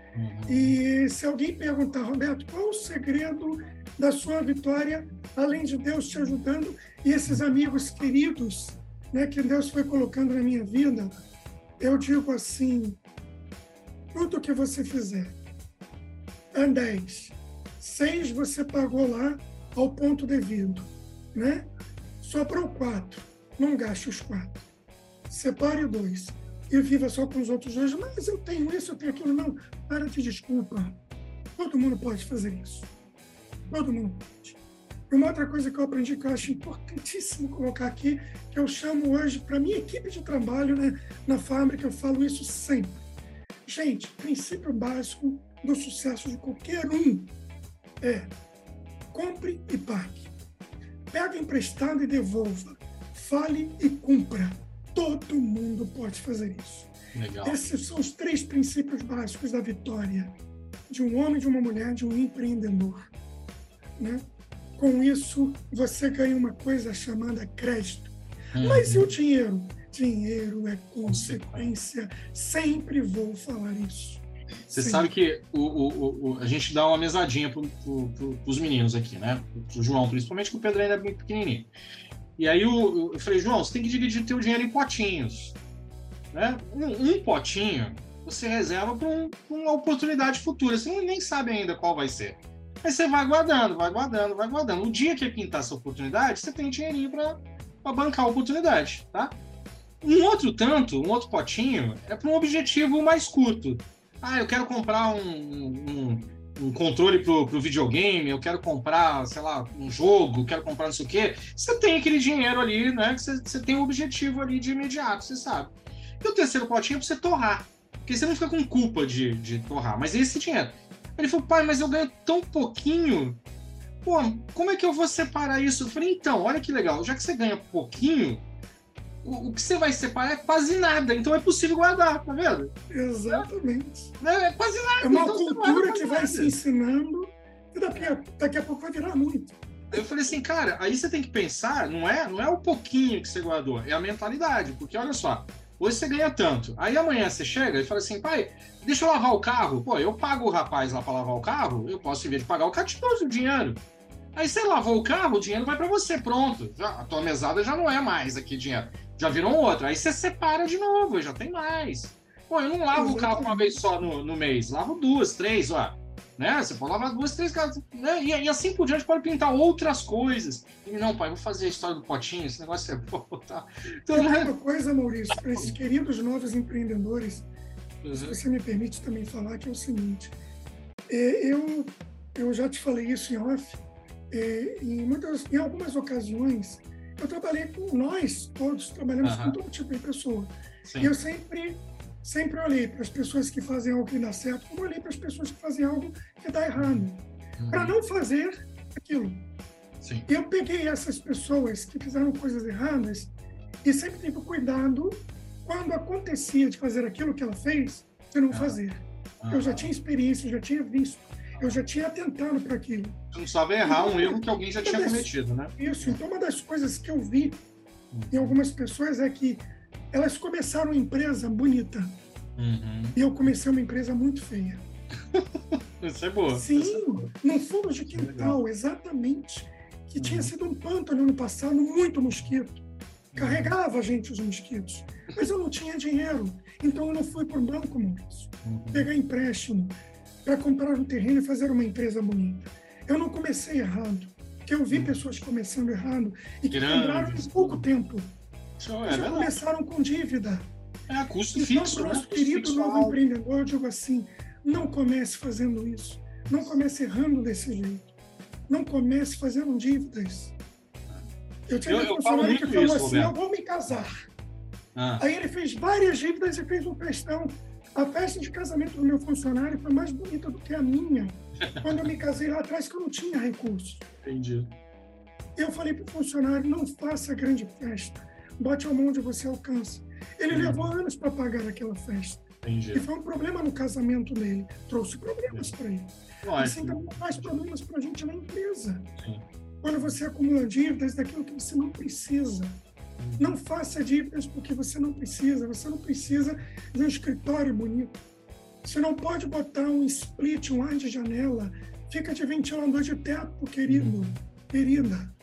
E se alguém perguntar, Roberto, qual o segredo da sua vitória, além de Deus te ajudando e esses amigos queridos né, que Deus foi colocando na minha vida, eu digo assim: tudo que você fizer, é 10, 6 você pagou lá ao ponto devido, né? Sobrou 4, não gaste os 4. Separe dois e viva só com os outros dois. Mas eu tenho isso, eu tenho aquilo. Não, para de desculpa. Todo mundo pode fazer isso. Todo mundo pode. E uma outra coisa que eu aprendi que eu acho importantíssimo colocar aqui, que eu chamo hoje para minha equipe de trabalho né, na fábrica, eu falo isso sempre. Gente, princípio básico do sucesso de qualquer um é compre e pague. Pega emprestado e devolva. Fale e cumpra. Todo mundo pode fazer isso. Legal. Esses são os três princípios básicos da vitória de um homem, de uma mulher, de um empreendedor. Né? Com isso, você ganha uma coisa chamada crédito. Uhum. Mas e o dinheiro? Dinheiro é consequência. Sempre vou falar isso. Você sabe que o, o, o, a gente dá uma mesadinha para pro, os meninos aqui, né? O João, principalmente, que o Pedro ainda é bem pequenininho. E aí eu, eu falei, João, você tem que dividir teu dinheiro em potinhos. Né? Um, um potinho você reserva para um, uma oportunidade futura. Você nem sabe ainda qual vai ser. Aí você vai guardando, vai guardando, vai guardando. O dia que pintar essa oportunidade, você tem dinheirinho para bancar a oportunidade, tá? Um outro tanto, um outro potinho, é para um objetivo mais curto. Ah, eu quero comprar um, um, um controle pro, pro videogame, eu quero comprar, sei lá, um jogo, quero comprar não sei o quê, você tem aquele dinheiro ali, né? Que você, você tem um objetivo ali de imediato, você sabe. E o terceiro potinho é pra você torrar. Porque você não fica com culpa de, de torrar, mas esse dinheiro. Ele falou, pai, mas eu ganho tão pouquinho. Pô, como é que eu vou separar isso? Eu falei, então, olha que legal, já que você ganha pouquinho, o, o, que você vai separar é quase nada, então é possível guardar, tá vendo? Exatamente. É, é quase nada. É uma então cultura que vai nada. se ensinando e daqui a, daqui a pouco vai virar muito. Eu falei assim, cara, aí você tem que pensar, não é, não é o pouquinho que você guardou, é a mentalidade, porque olha só, hoje você ganha tanto, aí amanhã você chega e fala assim, pai, deixa eu lavar o carro, pô, eu pago o rapaz lá para lavar o carro, eu posso, em vez de pagar o carro, te o dinheiro. Aí você lavou o carro, o dinheiro vai para você, pronto. Já, a tua mesada já não é mais aqui dinheiro já virou outro. Aí você separa de novo, já tem mais. Pô, eu não lavo o carro uma vez só no, no mês, lavo duas, três, ó. Né? Você pode lavar duas, três casas. Né? E, e, assim por diante pode pintar outras coisas. E não, pai, vou fazer a história do potinho, esse negócio é bom. Tá? Então, Tem né? uma coisa, Maurício, para esses queridos novos empreendedores, uhum. se você me permite também falar, que é o seguinte. É, eu, eu já te falei isso em off. É, em, muitas, em algumas ocasiões, eu trabalhei com nós todos trabalhamos com todo tipo de pessoa Sim. e eu sempre sempre olhei para as pessoas que fazem algo que dá certo como olhei para as pessoas que fazem algo que dá errado uhum. para não fazer aquilo Sim. eu peguei essas pessoas que fizeram coisas erradas e sempre tive cuidado quando acontecia de fazer aquilo que ela fez de não fazer eu já tinha experiência já tinha visto eu já tinha atentado para aquilo. Você não sabe errar um erro que alguém já tinha das, cometido, né? Isso. Então, uma das coisas que eu vi em algumas pessoas é que elas começaram uma empresa bonita. Uhum. E eu comecei uma empresa muito feia. Isso é boa. Sim, é no fundo de quintal, exatamente. Que uhum. tinha sido um pântano no passado, muito mosquito. carregava a gente os mosquitos. Mas eu não tinha dinheiro, então eu não fui para o banco, Maurício, uhum. pegar empréstimo para comprar um terreno e fazer uma empresa bonita. Eu não comecei errado, porque eu vi uhum. pessoas começando errado e que quebraram em pouco tempo. É já começaram com dívida. É, custo então, fixo. Para o nosso né? querido novo alto. empreendedor, eu digo assim: não comece fazendo isso. Não comece errando desse jeito. Não comece fazendo dívidas. Eu tinha eu, um funcionário que falou isso, assim: Roberto. eu vou me casar. Ah. Aí ele fez várias dívidas e fez um festão. A festa de casamento do meu funcionário foi mais bonita do que a minha. quando eu me casei lá atrás, que eu não tinha recursos. Entendi. Eu falei para o funcionário: não faça grande festa. Bote a mão onde você alcança. Ele levou anos para pagar aquela festa. Entendi. E foi um problema no casamento dele. Trouxe problemas para ele. Lógico. Assim também faz problemas para a gente na empresa. Sim. Quando você acumula dívidas daquilo que você não precisa. Uhum. Não faça dívidas porque você não precisa. Você não precisa de um escritório bonito. Você não pode botar um split, um ar de janela. Fica de ventilador de teto, querido, uhum. querida.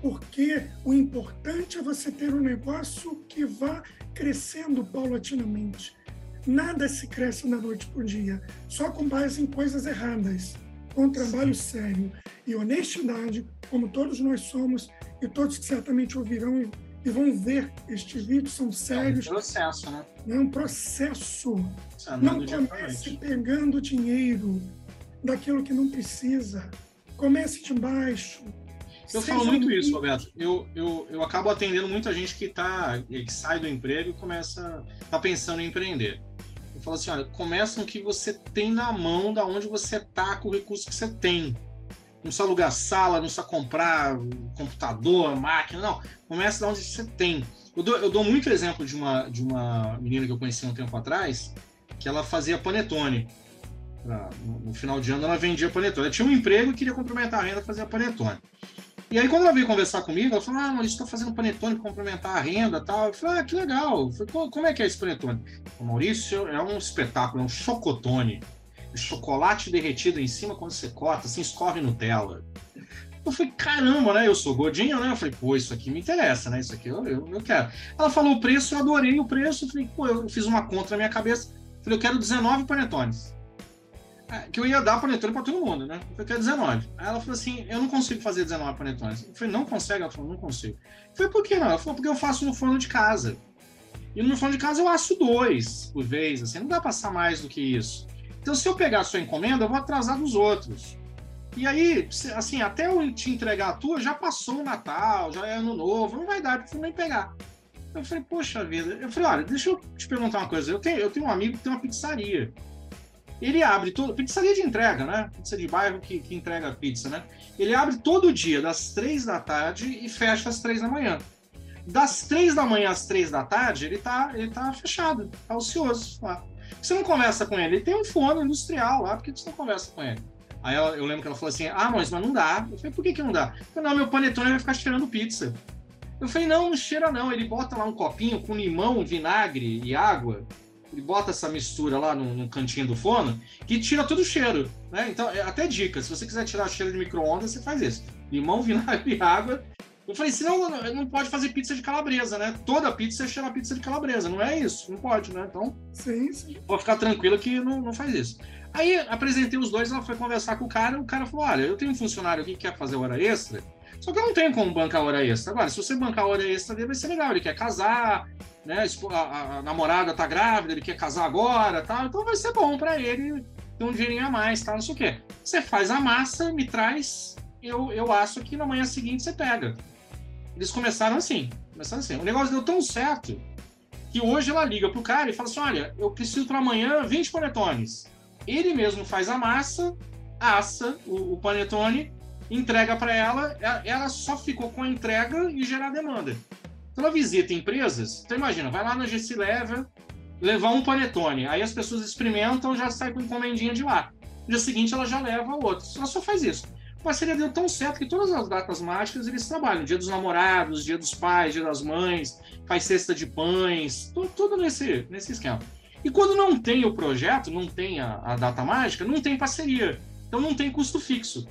Porque o importante é você ter um negócio que vá crescendo paulatinamente. Nada se cresce da noite para o dia, só com base em coisas erradas, com trabalho sério e honestidade, como todos nós somos, e todos que certamente ouvirão e vão ver estes vídeos são sérios. É um processo, né? É um processo. Não comece pegando dinheiro daquilo que não precisa. Comece de baixo. Eu falo muito isso, Roberto. Eu, eu, eu acabo atendendo muita gente que, tá, que sai do emprego e começa tá pensando em empreender. Eu falo assim, olha, começa com o que você tem na mão, da onde você tá com o recurso que você tem. Não precisa alugar sala, não precisa comprar computador, máquina, não. Começa da onde você tem. Eu dou, eu dou muito exemplo de uma, de uma menina que eu conheci um tempo atrás, que ela fazia panetone. Pra, no, no, final de ano ela vendia panetone. Ela tinha um emprego e queria complementar a renda, fazia panetone. E aí, quando ela veio conversar comigo, ela falou: Ah, Maurício, estou fazendo panetone para complementar a renda e tal. Eu falei: Ah, que legal. Falei, Como é que é esse panetone? O Maurício é um espetáculo, é um chocotone. chocolate derretido em cima quando você corta, assim, escorre Nutella. Eu falei, caramba, né? Eu sou gordinho, né? Eu falei, pô, isso aqui me interessa, né? Isso aqui eu, eu, eu quero. Ela falou o preço, eu adorei o preço. Eu falei, pô, eu fiz uma conta na minha cabeça. Eu falei, eu quero 19 panetones. É, que eu ia dar panetone para todo mundo, né? Eu quero 19. Aí ela falou assim: eu não consigo fazer 19 panetones. Eu falei: não consegue? Ela falou: não consigo. Eu falei: por que não? Ela falou: porque eu faço no forno de casa. E no forno de casa eu asso dois por vez, assim, não dá pra passar mais do que isso. Então, se eu pegar a sua encomenda, eu vou atrasar dos outros. E aí, assim, até eu te entregar a tua, já passou o Natal, já é ano novo, não vai dar pra você nem pegar. Eu falei, poxa vida. Eu falei, olha, deixa eu te perguntar uma coisa. Eu tenho, eu tenho um amigo que tem uma pizzaria. Ele abre todo. Pizzaria de entrega, né? Pizza de bairro que, que entrega pizza, né? Ele abre todo dia, das três da tarde e fecha às três da manhã. Das três da manhã às três da tarde, ele tá, ele tá fechado, tá ocioso lá. Você não conversa com ele, ele tem um fone industrial lá, por que você não conversa com ele? Aí eu, eu lembro que ela falou assim: Ah, mas, mas não dá. Eu falei, por que, que não dá? Eu falei, não, meu panetone vai ficar cheirando pizza. Eu falei, não, não cheira não. Ele bota lá um copinho com limão, vinagre e água ele bota essa mistura lá no, no, cantinho do forno que tira todo o cheiro, né? Então, é até dica, se você quiser tirar o cheiro de micro-ondas, você faz isso. Limão, vinagre e água. Eu falei, senão não pode fazer pizza de calabresa, né? Toda pizza cheira pizza de calabresa, não é isso? Não pode, né? Então, sim, sim. pode ficar tranquilo que não, não faz isso. Aí, apresentei os dois, ela foi conversar com o cara, o cara falou, olha, eu tenho um funcionário aqui que quer fazer hora extra, só que eu não tenho como bancar hora extra. Agora, se você bancar hora extra dele, vai ser legal. Ele quer casar, né? A, a, a namorada tá grávida, ele quer casar agora, tal. Então vai ser bom para ele ter um dinheirinho a mais, tal, não sei o quê. Você faz a massa, me traz, eu, eu acho que na manhã seguinte você pega. Eles começaram assim, começaram assim. O negócio deu tão certo que hoje ela liga pro cara e fala assim: olha, eu preciso para amanhã 20 panetones. Ele mesmo faz a massa, assa o, o panetone entrega para ela, ela só ficou com a entrega e gerar demanda. Então ela visita empresas, então imagina, vai lá na GC Leva, levar um panetone, aí as pessoas experimentam, já sai com encomendinha de lá. No dia seguinte ela já leva outro. Ela só faz isso. A parceria deu tão certo que todas as datas mágicas eles trabalham. Dia dos namorados, dia dos pais, dia das mães, faz cesta de pães, tudo, tudo nesse, nesse esquema. E quando não tem o projeto, não tem a, a data mágica, não tem parceria. Então não tem custo fixo.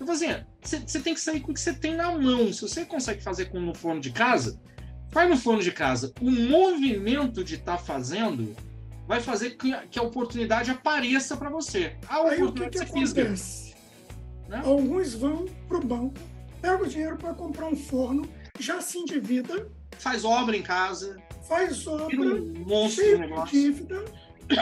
Eu falei assim, você tem que sair com o que você tem na mão. Se você consegue fazer com no forno de casa, faz no forno de casa. O movimento de estar tá fazendo vai fazer que, que, a oportunidade apareça para você. A Aí o que, que acontece? Né? Alguns vão para o banco, pegam o dinheiro para comprar um forno, já se endivida. Faz obra em casa. Faz obra, um monstro dívida,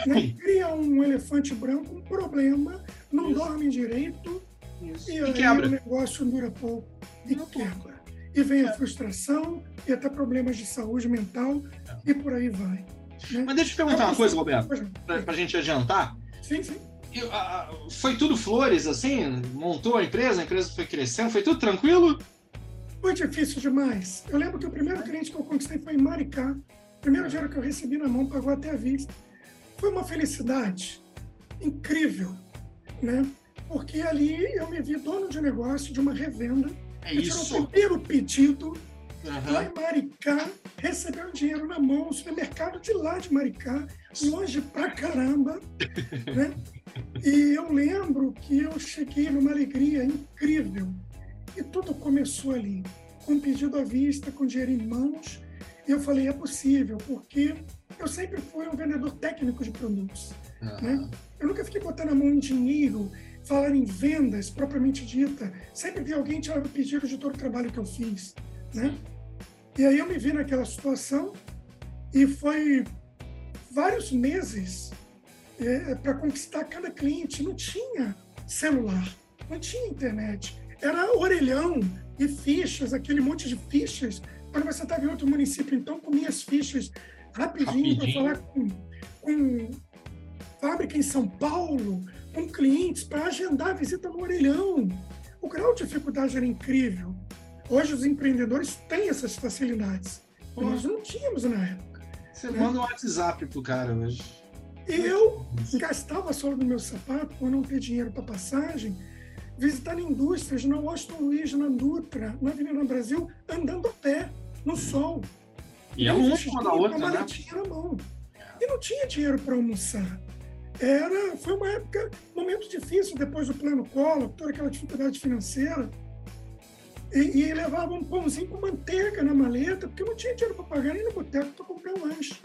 né? cria um elefante branco, um problema, não Isso. dorme direito, Isso. e, e aí quebra. o negócio dura pouco e não quebra. E vem a frustração e até problemas de saúde mental é. e por aí vai. Né? Mas deixa eu te perguntar uma coisa, Roberto, para a gente adiantar. Sim, sim. Eu, a, foi tudo flores, assim? Montou a empresa, a empresa foi crescendo, foi tudo tranquilo? Foi difícil demais. Eu lembro que o primeiro cliente que eu conquistei foi em Maricá. O primeiro dinheiro que eu recebi na mão pagou até a vista. Foi uma felicidade incrível, né? Porque ali eu me vi dono de negócio de uma revenda. É eu isso. o primeiro pedido uhum. lá em Maricá, recebeu dinheiro na mão, o supermercado de lá de Maricá, longe pra caramba, né? E eu lembro que eu cheguei numa alegria incrível. E tudo começou ali, com um pedido à vista, com dinheiro em mãos. E eu falei, é possível, porque eu sempre fui um vendedor técnico de produtos. Uhum. Né? Eu nunca fiquei botando a mão em dinheiro, falar em vendas propriamente dita. Sempre vi alguém tirar o pedido de todo o trabalho que eu fiz. Né? E aí eu me vi naquela situação e foi vários meses é, para conquistar cada cliente. Não tinha celular, não tinha internet. Era orelhão e fichas, aquele monte de fichas. Quando você estava em outro município, então comia as fichas rapidinho, rapidinho. para falar com, com fábrica em São Paulo, com clientes, para agendar a visita no orelhão. O grau de dificuldade era incrível. Hoje os empreendedores têm essas facilidades. Pô. Nós não tínhamos na época. Você né? manda um WhatsApp pro cara hoje. Eu gastava a sola do meu sapato por não ter dinheiro para passagem, visitando indústrias na Washington Luiz, na Dutra, na Avenida Brasil, andando a pé, no sol. E é longe uma da outra, né? na mão. E não tinha dinheiro para almoçar. Era, foi uma época, momento difícil depois do plano Collor, toda aquela dificuldade financeira. E, e levava um pãozinho com manteiga na maleta, porque eu não tinha dinheiro para pagar nem no boteco para comprar um lanche.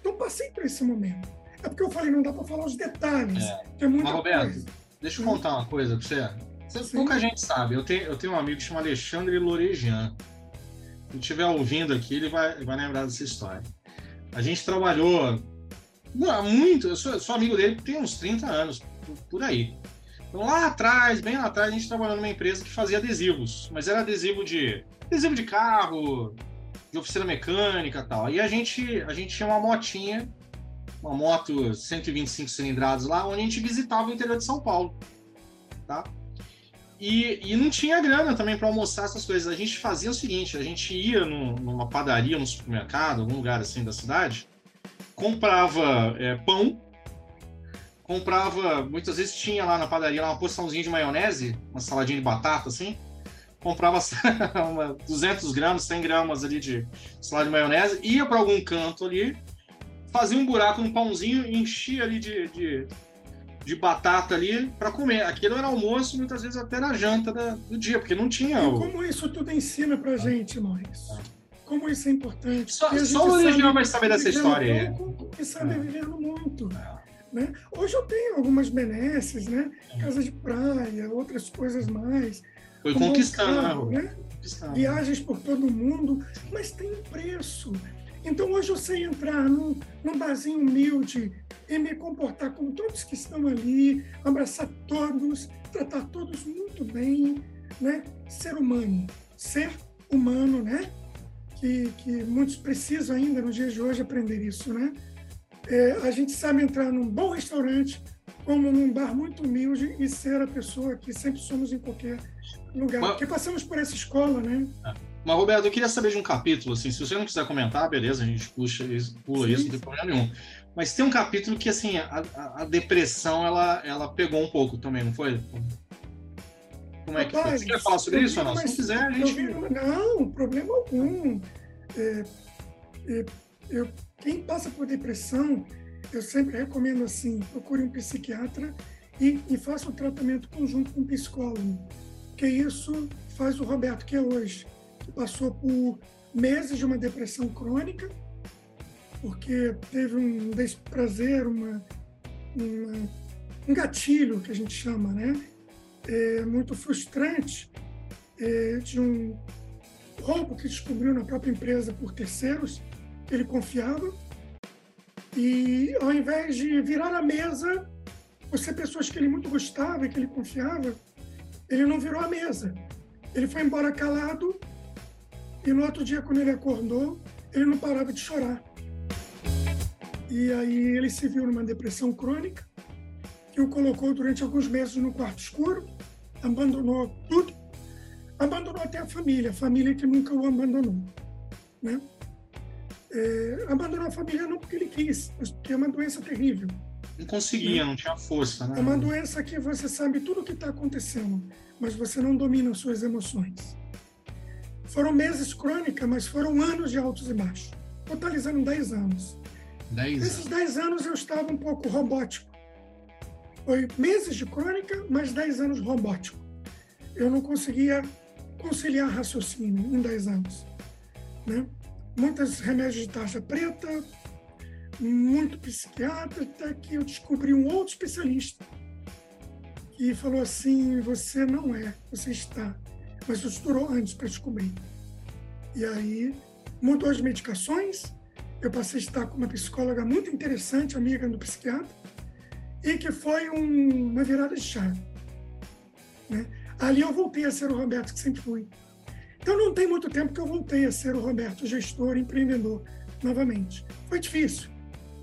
Então passei por esse momento. É porque eu falei, não dá para falar os detalhes. É. é muita Mas, Roberto, coisa. deixa eu contar uma coisa para você. você pouca gente sabe. Eu tenho, eu tenho um amigo que chama Alexandre Lorejan. Se estiver ouvindo aqui, ele vai, vai lembrar dessa história. A gente trabalhou muito, eu sou, sou amigo dele tem uns 30 anos, por, por aí. Então, lá atrás, bem lá atrás, a gente trabalhou numa empresa que fazia adesivos, mas era adesivo de adesivo de carro, de oficina mecânica tal. E a gente, a gente tinha uma motinha, uma moto 125 cilindradas lá, onde a gente visitava o interior de São Paulo, tá? E, e não tinha grana também para almoçar essas coisas. A gente fazia o seguinte: a gente ia no, numa padaria, no supermercado, algum lugar assim da cidade, comprava é, pão comprava, muitas vezes tinha lá na padaria uma porçãozinha de maionese, uma saladinha de batata, assim, comprava uma 200 gramas, 100 gramas ali de salada de maionese, ia para algum canto ali, fazia um buraco no pãozinho e enchia ali de, de, de batata ali para comer. Aquilo era almoço, muitas vezes até na janta da, do dia, porque não tinha. E como isso tudo ensina pra gente, Maurício? Como isso é importante. Só, só o Legião vai saber dessa história aí. E sabe é. vivendo muito. É. Né? Hoje eu tenho algumas benesses, né? Casa de praia, outras coisas mais. Foi conquistando, carro, né? Conquistando. Viagens por todo o mundo, mas tem um preço. Então hoje eu sei entrar num, num barzinho humilde e me comportar como todos que estão ali, abraçar todos, tratar todos muito bem, né? Ser humano, ser humano, né? Que, que muitos precisam ainda nos dias de hoje aprender isso, né? é, a gente sabe entrar num bom restaurante, como num bar muito humilde e ser a pessoa que sempre somos em qualquer lugar. Mas, Porque passamos por essa escola, né? É. Mas, Roberto, eu queria saber de um capítulo, assim, se você não quiser comentar, beleza, a gente puxa, pula Sim. isso, não tem problema nenhum. Mas tem um capítulo que, assim, a, a, a depressão, ela, ela pegou um pouco também, não foi? Como é que Rapaz? Você quer falar sobre isso ou não? Se não quiser, a gente... Não, problema algum. É, é, eu quem passa por depressão, eu sempre recomendo assim, procure um psiquiatra e, e faça o um tratamento conjunto com um psicólogo. que isso faz o Roberto que é hoje, que passou por meses de uma depressão crônica, porque teve um desprazer, uma, uma, um gatilho que a gente chama, né? É, muito frustrante é, de um roubo que descobriu na própria empresa por terceiros, que ele confiava. E ao invés de virar a mesa, por ser pessoas que ele muito gostava e que ele confiava, ele não virou a mesa. Ele foi embora calado e no outro dia, quando ele acordou, ele não parava de chorar. E aí ele se viu numa depressão crônica, que o colocou durante alguns meses no quarto escuro, abandonou tudo, abandonou até a família, a família que nunca o abandonou. Né? É, abandonou a família não porque ele quis, mas porque é uma doença terrível. Não conseguia, né? não tinha força. Né? É uma doença que você sabe tudo o que está acontecendo, mas você não domina as suas emoções. Foram meses crônica, mas foram anos de altos e baixos, totalizando 10 anos. 10 Nesses 10 anos eu estava um pouco robótico. Foi meses de crônica, mas 10 anos robótico. Eu não conseguia conciliar raciocínio em 10 anos. Né? Muitos remédios de taxa preta, muito psiquiatra, até que eu descobri um outro especialista que falou assim: você não é, você está mas estourou antes para descobrir. E aí mudou as medicações, eu passei a estar com uma psicóloga muito interessante, amiga do psiquiatra, e que foi um, uma virada de chave. Né? Ali eu voltei a ser o Roberto que sempre fui. Então não tem muito tempo que eu voltei a ser o Roberto, gestor, empreendedor, novamente. Foi difícil,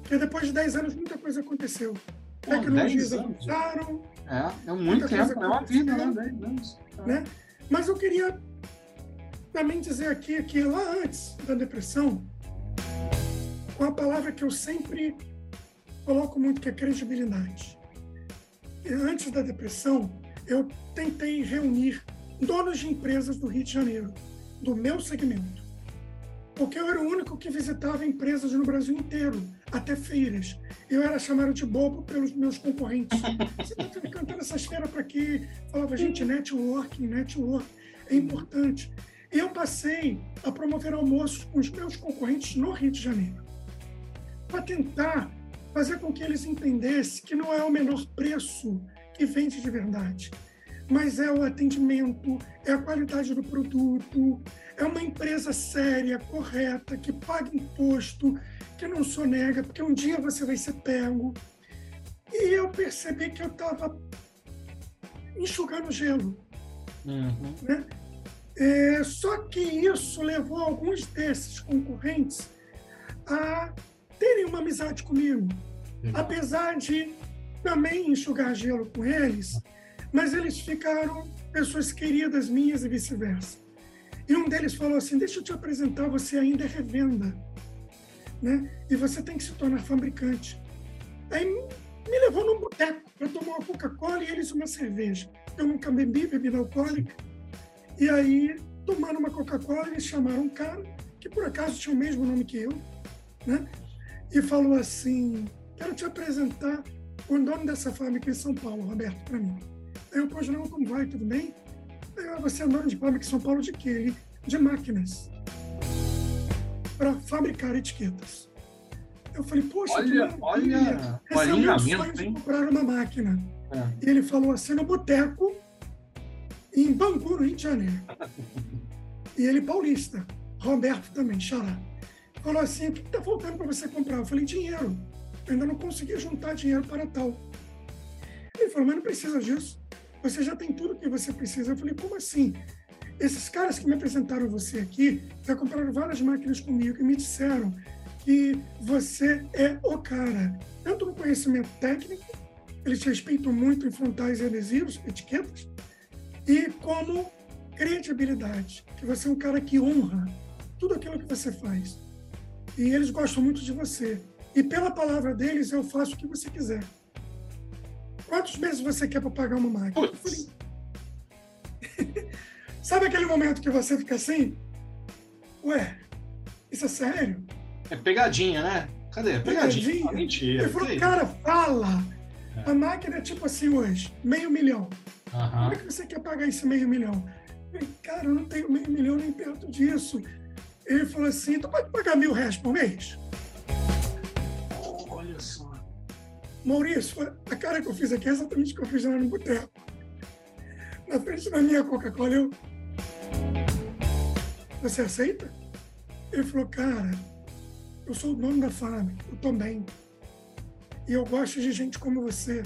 porque depois de 10 anos muita coisa aconteceu. Tecnologias avançaram. É, é muito tempo, é uma vida, né? 10 anos. Né? Mas eu queria também dizer aqui que lá antes da depressão, com a palavra que eu sempre coloco muito, que é credibilidade. E antes da depressão, eu tentei reunir donos de empresas do Rio de Janeiro, do meu segmento. Porque eu era o único que visitava empresas no Brasil inteiro, até feiras. Eu era chamado de bobo pelos meus concorrentes. Você está cantando essas feiras para quê? Falava, gente, networking, network é importante. Eu passei a promover almoços com os meus concorrentes no Rio de Janeiro, para tentar fazer com que eles entendessem que não é o menor preço que vende de verdade, mas é o atendimento, é a qualidade do produto, é uma empresa séria, correta, que paga imposto, que não sonega, porque um dia você vai ser pego. E eu percebi que eu estava enxugando gelo. Uhum. Né? É, só que isso levou alguns desses concorrentes a terem uma amizade comigo. Apesar de também enxugar gelo com eles, mas eles ficaram pessoas queridas minhas e vice-versa. E um deles falou assim: Deixa eu te apresentar, você ainda é revenda né? E você tem que se tornar fabricante. Aí me levou num boteco para tomar uma Coca-Cola e eles uma cerveja. Eu nunca bebi bebida alcoólica. E aí, tomando uma Coca-Cola, eles chamaram um cara, que por acaso tinha o mesmo nome que eu, né? E falou assim: Quero te apresentar o dono dessa fábrica em São Paulo, Roberto, para mim. Aí eu, pois não, como vai? Tudo bem? Aí, ah, você é dono de fábrica em São Paulo de quê? Ele, de máquinas para fabricar etiquetas. Eu falei, poxa, olha, que olha, Esse é o meu sonho de comprar uma máquina. É. E ele falou assim, no boteco, em Bangu, no Rio de Janeiro. e ele paulista, Roberto também, xará. Falou assim, o que está faltando para você comprar? Eu falei, dinheiro. Eu ainda não consegui juntar dinheiro para tal. Ele falou, mas não precisa disso. Você já tem tudo que você precisa. Eu falei, como assim? Esses caras que me apresentaram você aqui já compraram várias máquinas comigo e me disseram que você é o cara, tanto no conhecimento técnico, eles te respeitam muito em frontais e adesivos, etiquetas, e como credibilidade, que você é um cara que honra tudo aquilo que você faz. E eles gostam muito de você. E pela palavra deles, eu faço o que você quiser. Quantos meses você quer para pagar uma máquina? Falei, Sabe aquele momento que você fica assim? Ué, isso é sério? É pegadinha, né? Cadê? Pegadinha. pegadinha. Ah, mentira. Ele falou, cara, fala. É. A máquina é tipo assim hoje, meio milhão. Uhum. Como é que você quer pagar esse meio milhão? Falei, cara, eu não tenho meio milhão nem perto disso. Ele falou assim, tu pode pagar mil reais por mês? Olha só. Maurício, a cara que eu fiz aqui é exatamente o que eu fiz lá no boteco. Na frente da minha Coca-Cola, eu... Você aceita? Ele falou, cara, eu sou o dono da fábrica, eu tô bem. E eu gosto de gente como você,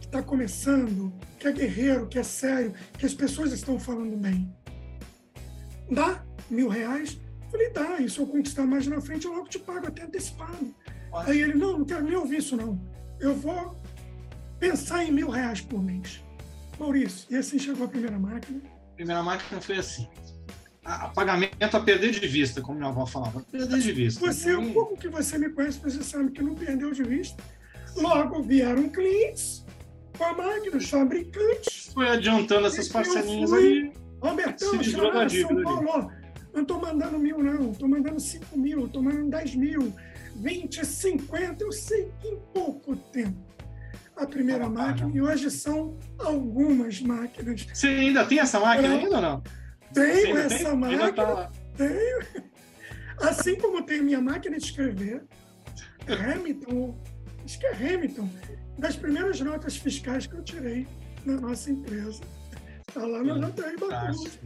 que está começando, que é guerreiro, que é sério, que as pessoas estão falando bem. Dá mil reais? Eu falei, dá, e se eu conquistar mais na frente, eu logo te pago até antecipado. Nossa. Aí ele, não, não quero nem ouvir isso não. Eu vou pensar em mil reais por mês. Maurício, e assim chegou a primeira máquina? A primeira máquina foi assim. A, pagamento a perder de vista, como minha avó falava. Perder de vista. Você, o pouco que você me conhece, você sabe que não perdeu de vista. Logo vieram clientes com a máquina, os fabricantes. Foi adiantando essas parcelinhas aí. Robertão, São Paulo, ó, não estou mandando mil, não, estou mandando cinco mil, estou mandando dez mil, vinte, cinquenta, eu sei que em pouco tempo. A primeira máquina, e hoje são algumas máquinas. Você ainda tem essa máquina ainda ou não? Tenho essa tem? máquina. Tá tenho. Assim como tenho minha máquina de escrever, Hamilton, acho que é Hamilton, das primeiras notas fiscais que eu tirei na nossa empresa. Está lá no Jantaí Bacurus.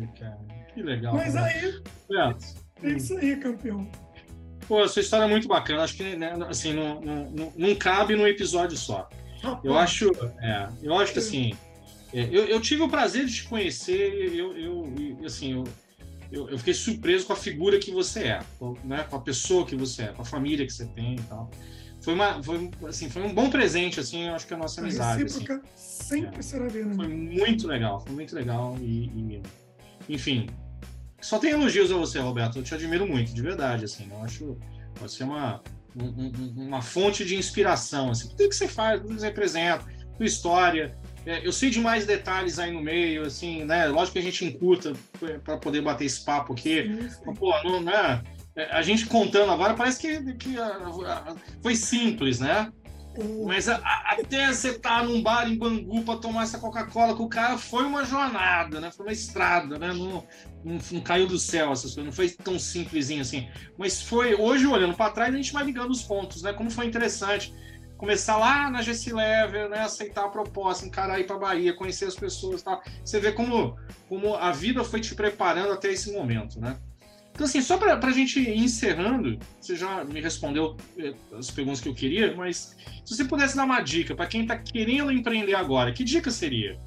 Que legal. Mas cara. aí, é. é isso aí, campeão. Pô, essa história é muito bacana. Acho que né, assim, não, não, não cabe num episódio só. Eu acho, é, eu acho que assim, é, eu, eu, tive o prazer de te conhecer. Eu, eu assim, eu, fiquei surpreso com a figura que você é, com, né, com a pessoa que você é, com a família que você tem e tal foi uma foi, assim foi um bom presente assim eu acho que a nossa amizade assim. sempre é. será ver foi muito legal foi muito legal e, e, enfim só tem elogios a você Roberto eu te admiro muito de verdade assim eu acho você é uma um, uma fonte de inspiração assim tudo que você faz tudo que você representa tua história é, eu sei de mais detalhes aí no meio assim né lógico que a gente encurta para poder bater esse papo aqui sim, sim. pô não né é, a gente contando agora parece que, que uh, foi simples, né? Mas a, a, até você estar tá num bar em Bangu para tomar essa Coca-Cola com o cara foi uma jornada, né? Foi uma estrada, né? Não, não, não caiu do céu essas coisas, não foi tão simplesinho assim. Mas foi, hoje, olhando para trás, a gente vai ligando os pontos, né? Como foi interessante começar lá na GC Level, né? Aceitar a proposta, encarar ir para Bahia, conhecer as pessoas, tal. Você vê como, como a vida foi te preparando até esse momento, né? Então, assim, só para a gente ir encerrando, você já me respondeu eh, as perguntas que eu queria, mas se você pudesse dar uma dica para quem está querendo empreender agora, que dica seria?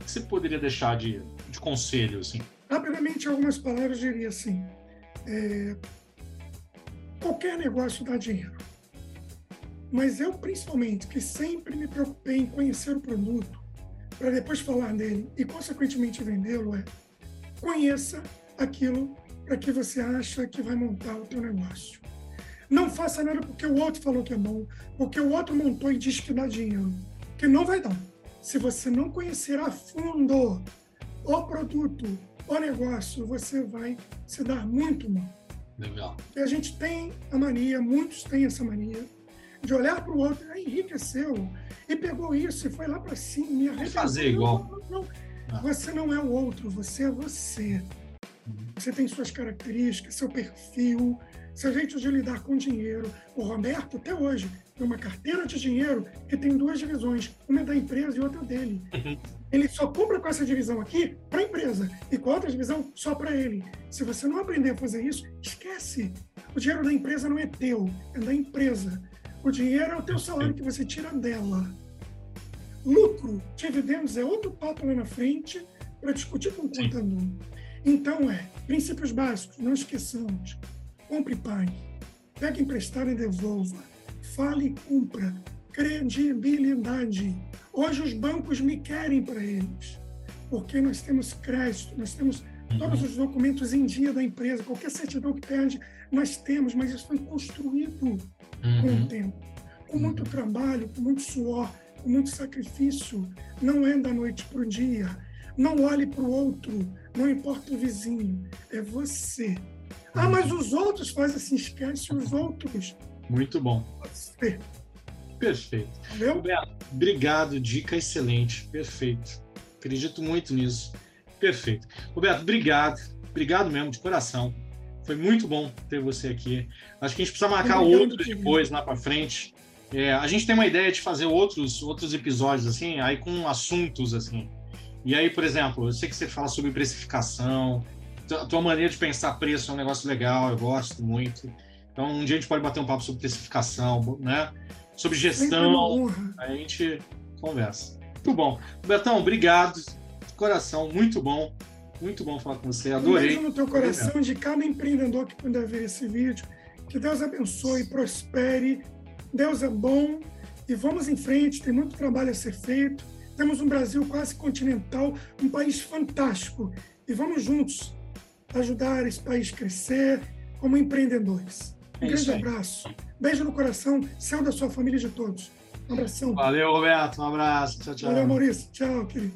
O que você poderia deixar de, de conselho, assim? Rapidamente, algumas palavras diria assim: é, qualquer negócio dá dinheiro. Mas eu, principalmente, que sempre me preocupei em conhecer o produto, para depois falar dele e, consequentemente, vendê-lo, é conheça aquilo para que você acha que vai montar o teu negócio. Não faça nada porque o outro falou que é bom, porque o outro montou e disse que dá dinheiro, que não vai dar. Se você não conhecer a fundo o produto, o negócio, você vai se dar muito mal. Legal. E a gente tem a mania, muitos têm essa mania, de olhar para o outro, ah, enriqueceu, e pegou isso e foi lá para cima, me arrebentou. Fazer igual. Não, não. Ah. Você não é o outro, você é você. Você tem suas características, seu perfil, seu jeito de lidar com dinheiro. O Roberto, até hoje, tem uma carteira de dinheiro que tem duas divisões, uma é da empresa e outra dele. Uhum. Ele só compra com essa divisão aqui para a empresa e com a outra divisão só para ele. Se você não aprender a fazer isso, esquece. O dinheiro da empresa não é teu, é da empresa. O dinheiro é o teu salário que você tira dela. Lucro, dividendos é outro papo lá na frente para discutir com o contador. Então é, princípios básicos, não esqueçamos. Compre e pague. Pegue emprestado e devolva. Fale e cumpra. Credibilidade. Hoje os bancos me querem para eles. Porque nós temos crédito, nós temos todos uhum. os documentos em dia da empresa. Qualquer certidão que perde, nós temos, mas isso foi construído uhum. com o uhum. tempo. Com muito trabalho, com muito suor, com muito sacrifício. Não é da noite para o dia. Não olhe para o outro não importa o vizinho, é você. Ah, mas os outros fazem assim, esquece os outros. Muito bom. Você. Perfeito. Roberto, obrigado, dica excelente, perfeito. Acredito muito nisso. Perfeito. Roberto, obrigado. Obrigado mesmo, de coração. Foi muito bom ter você aqui. Acho que a gente precisa marcar outros depois, lá para frente. É, a gente tem uma ideia de fazer outros, outros episódios, assim, aí com assuntos, assim. E aí, por exemplo, eu sei que você fala sobre precificação, a tua maneira de pensar preço é um negócio legal, eu gosto muito. Então, um dia a gente pode bater um papo sobre precificação, né? Sobre gestão, a gente conversa. Muito bom. Bertão, obrigado. De coração, muito bom. Muito bom falar com você. Adorei. Um beijo no teu coração de cada empreendedor que puder ver esse vídeo. Que Deus abençoe, prospere. Deus é bom e vamos em frente. Tem muito trabalho a ser feito. Temos um Brasil quase continental, um país fantástico. E vamos juntos ajudar esse país a crescer como empreendedores. Um é grande abraço. Beijo no coração, céu da sua família e de todos. Um abração. Valeu, Roberto. Um abraço. Tchau, tchau. Valeu, Maurício. Tchau, querido.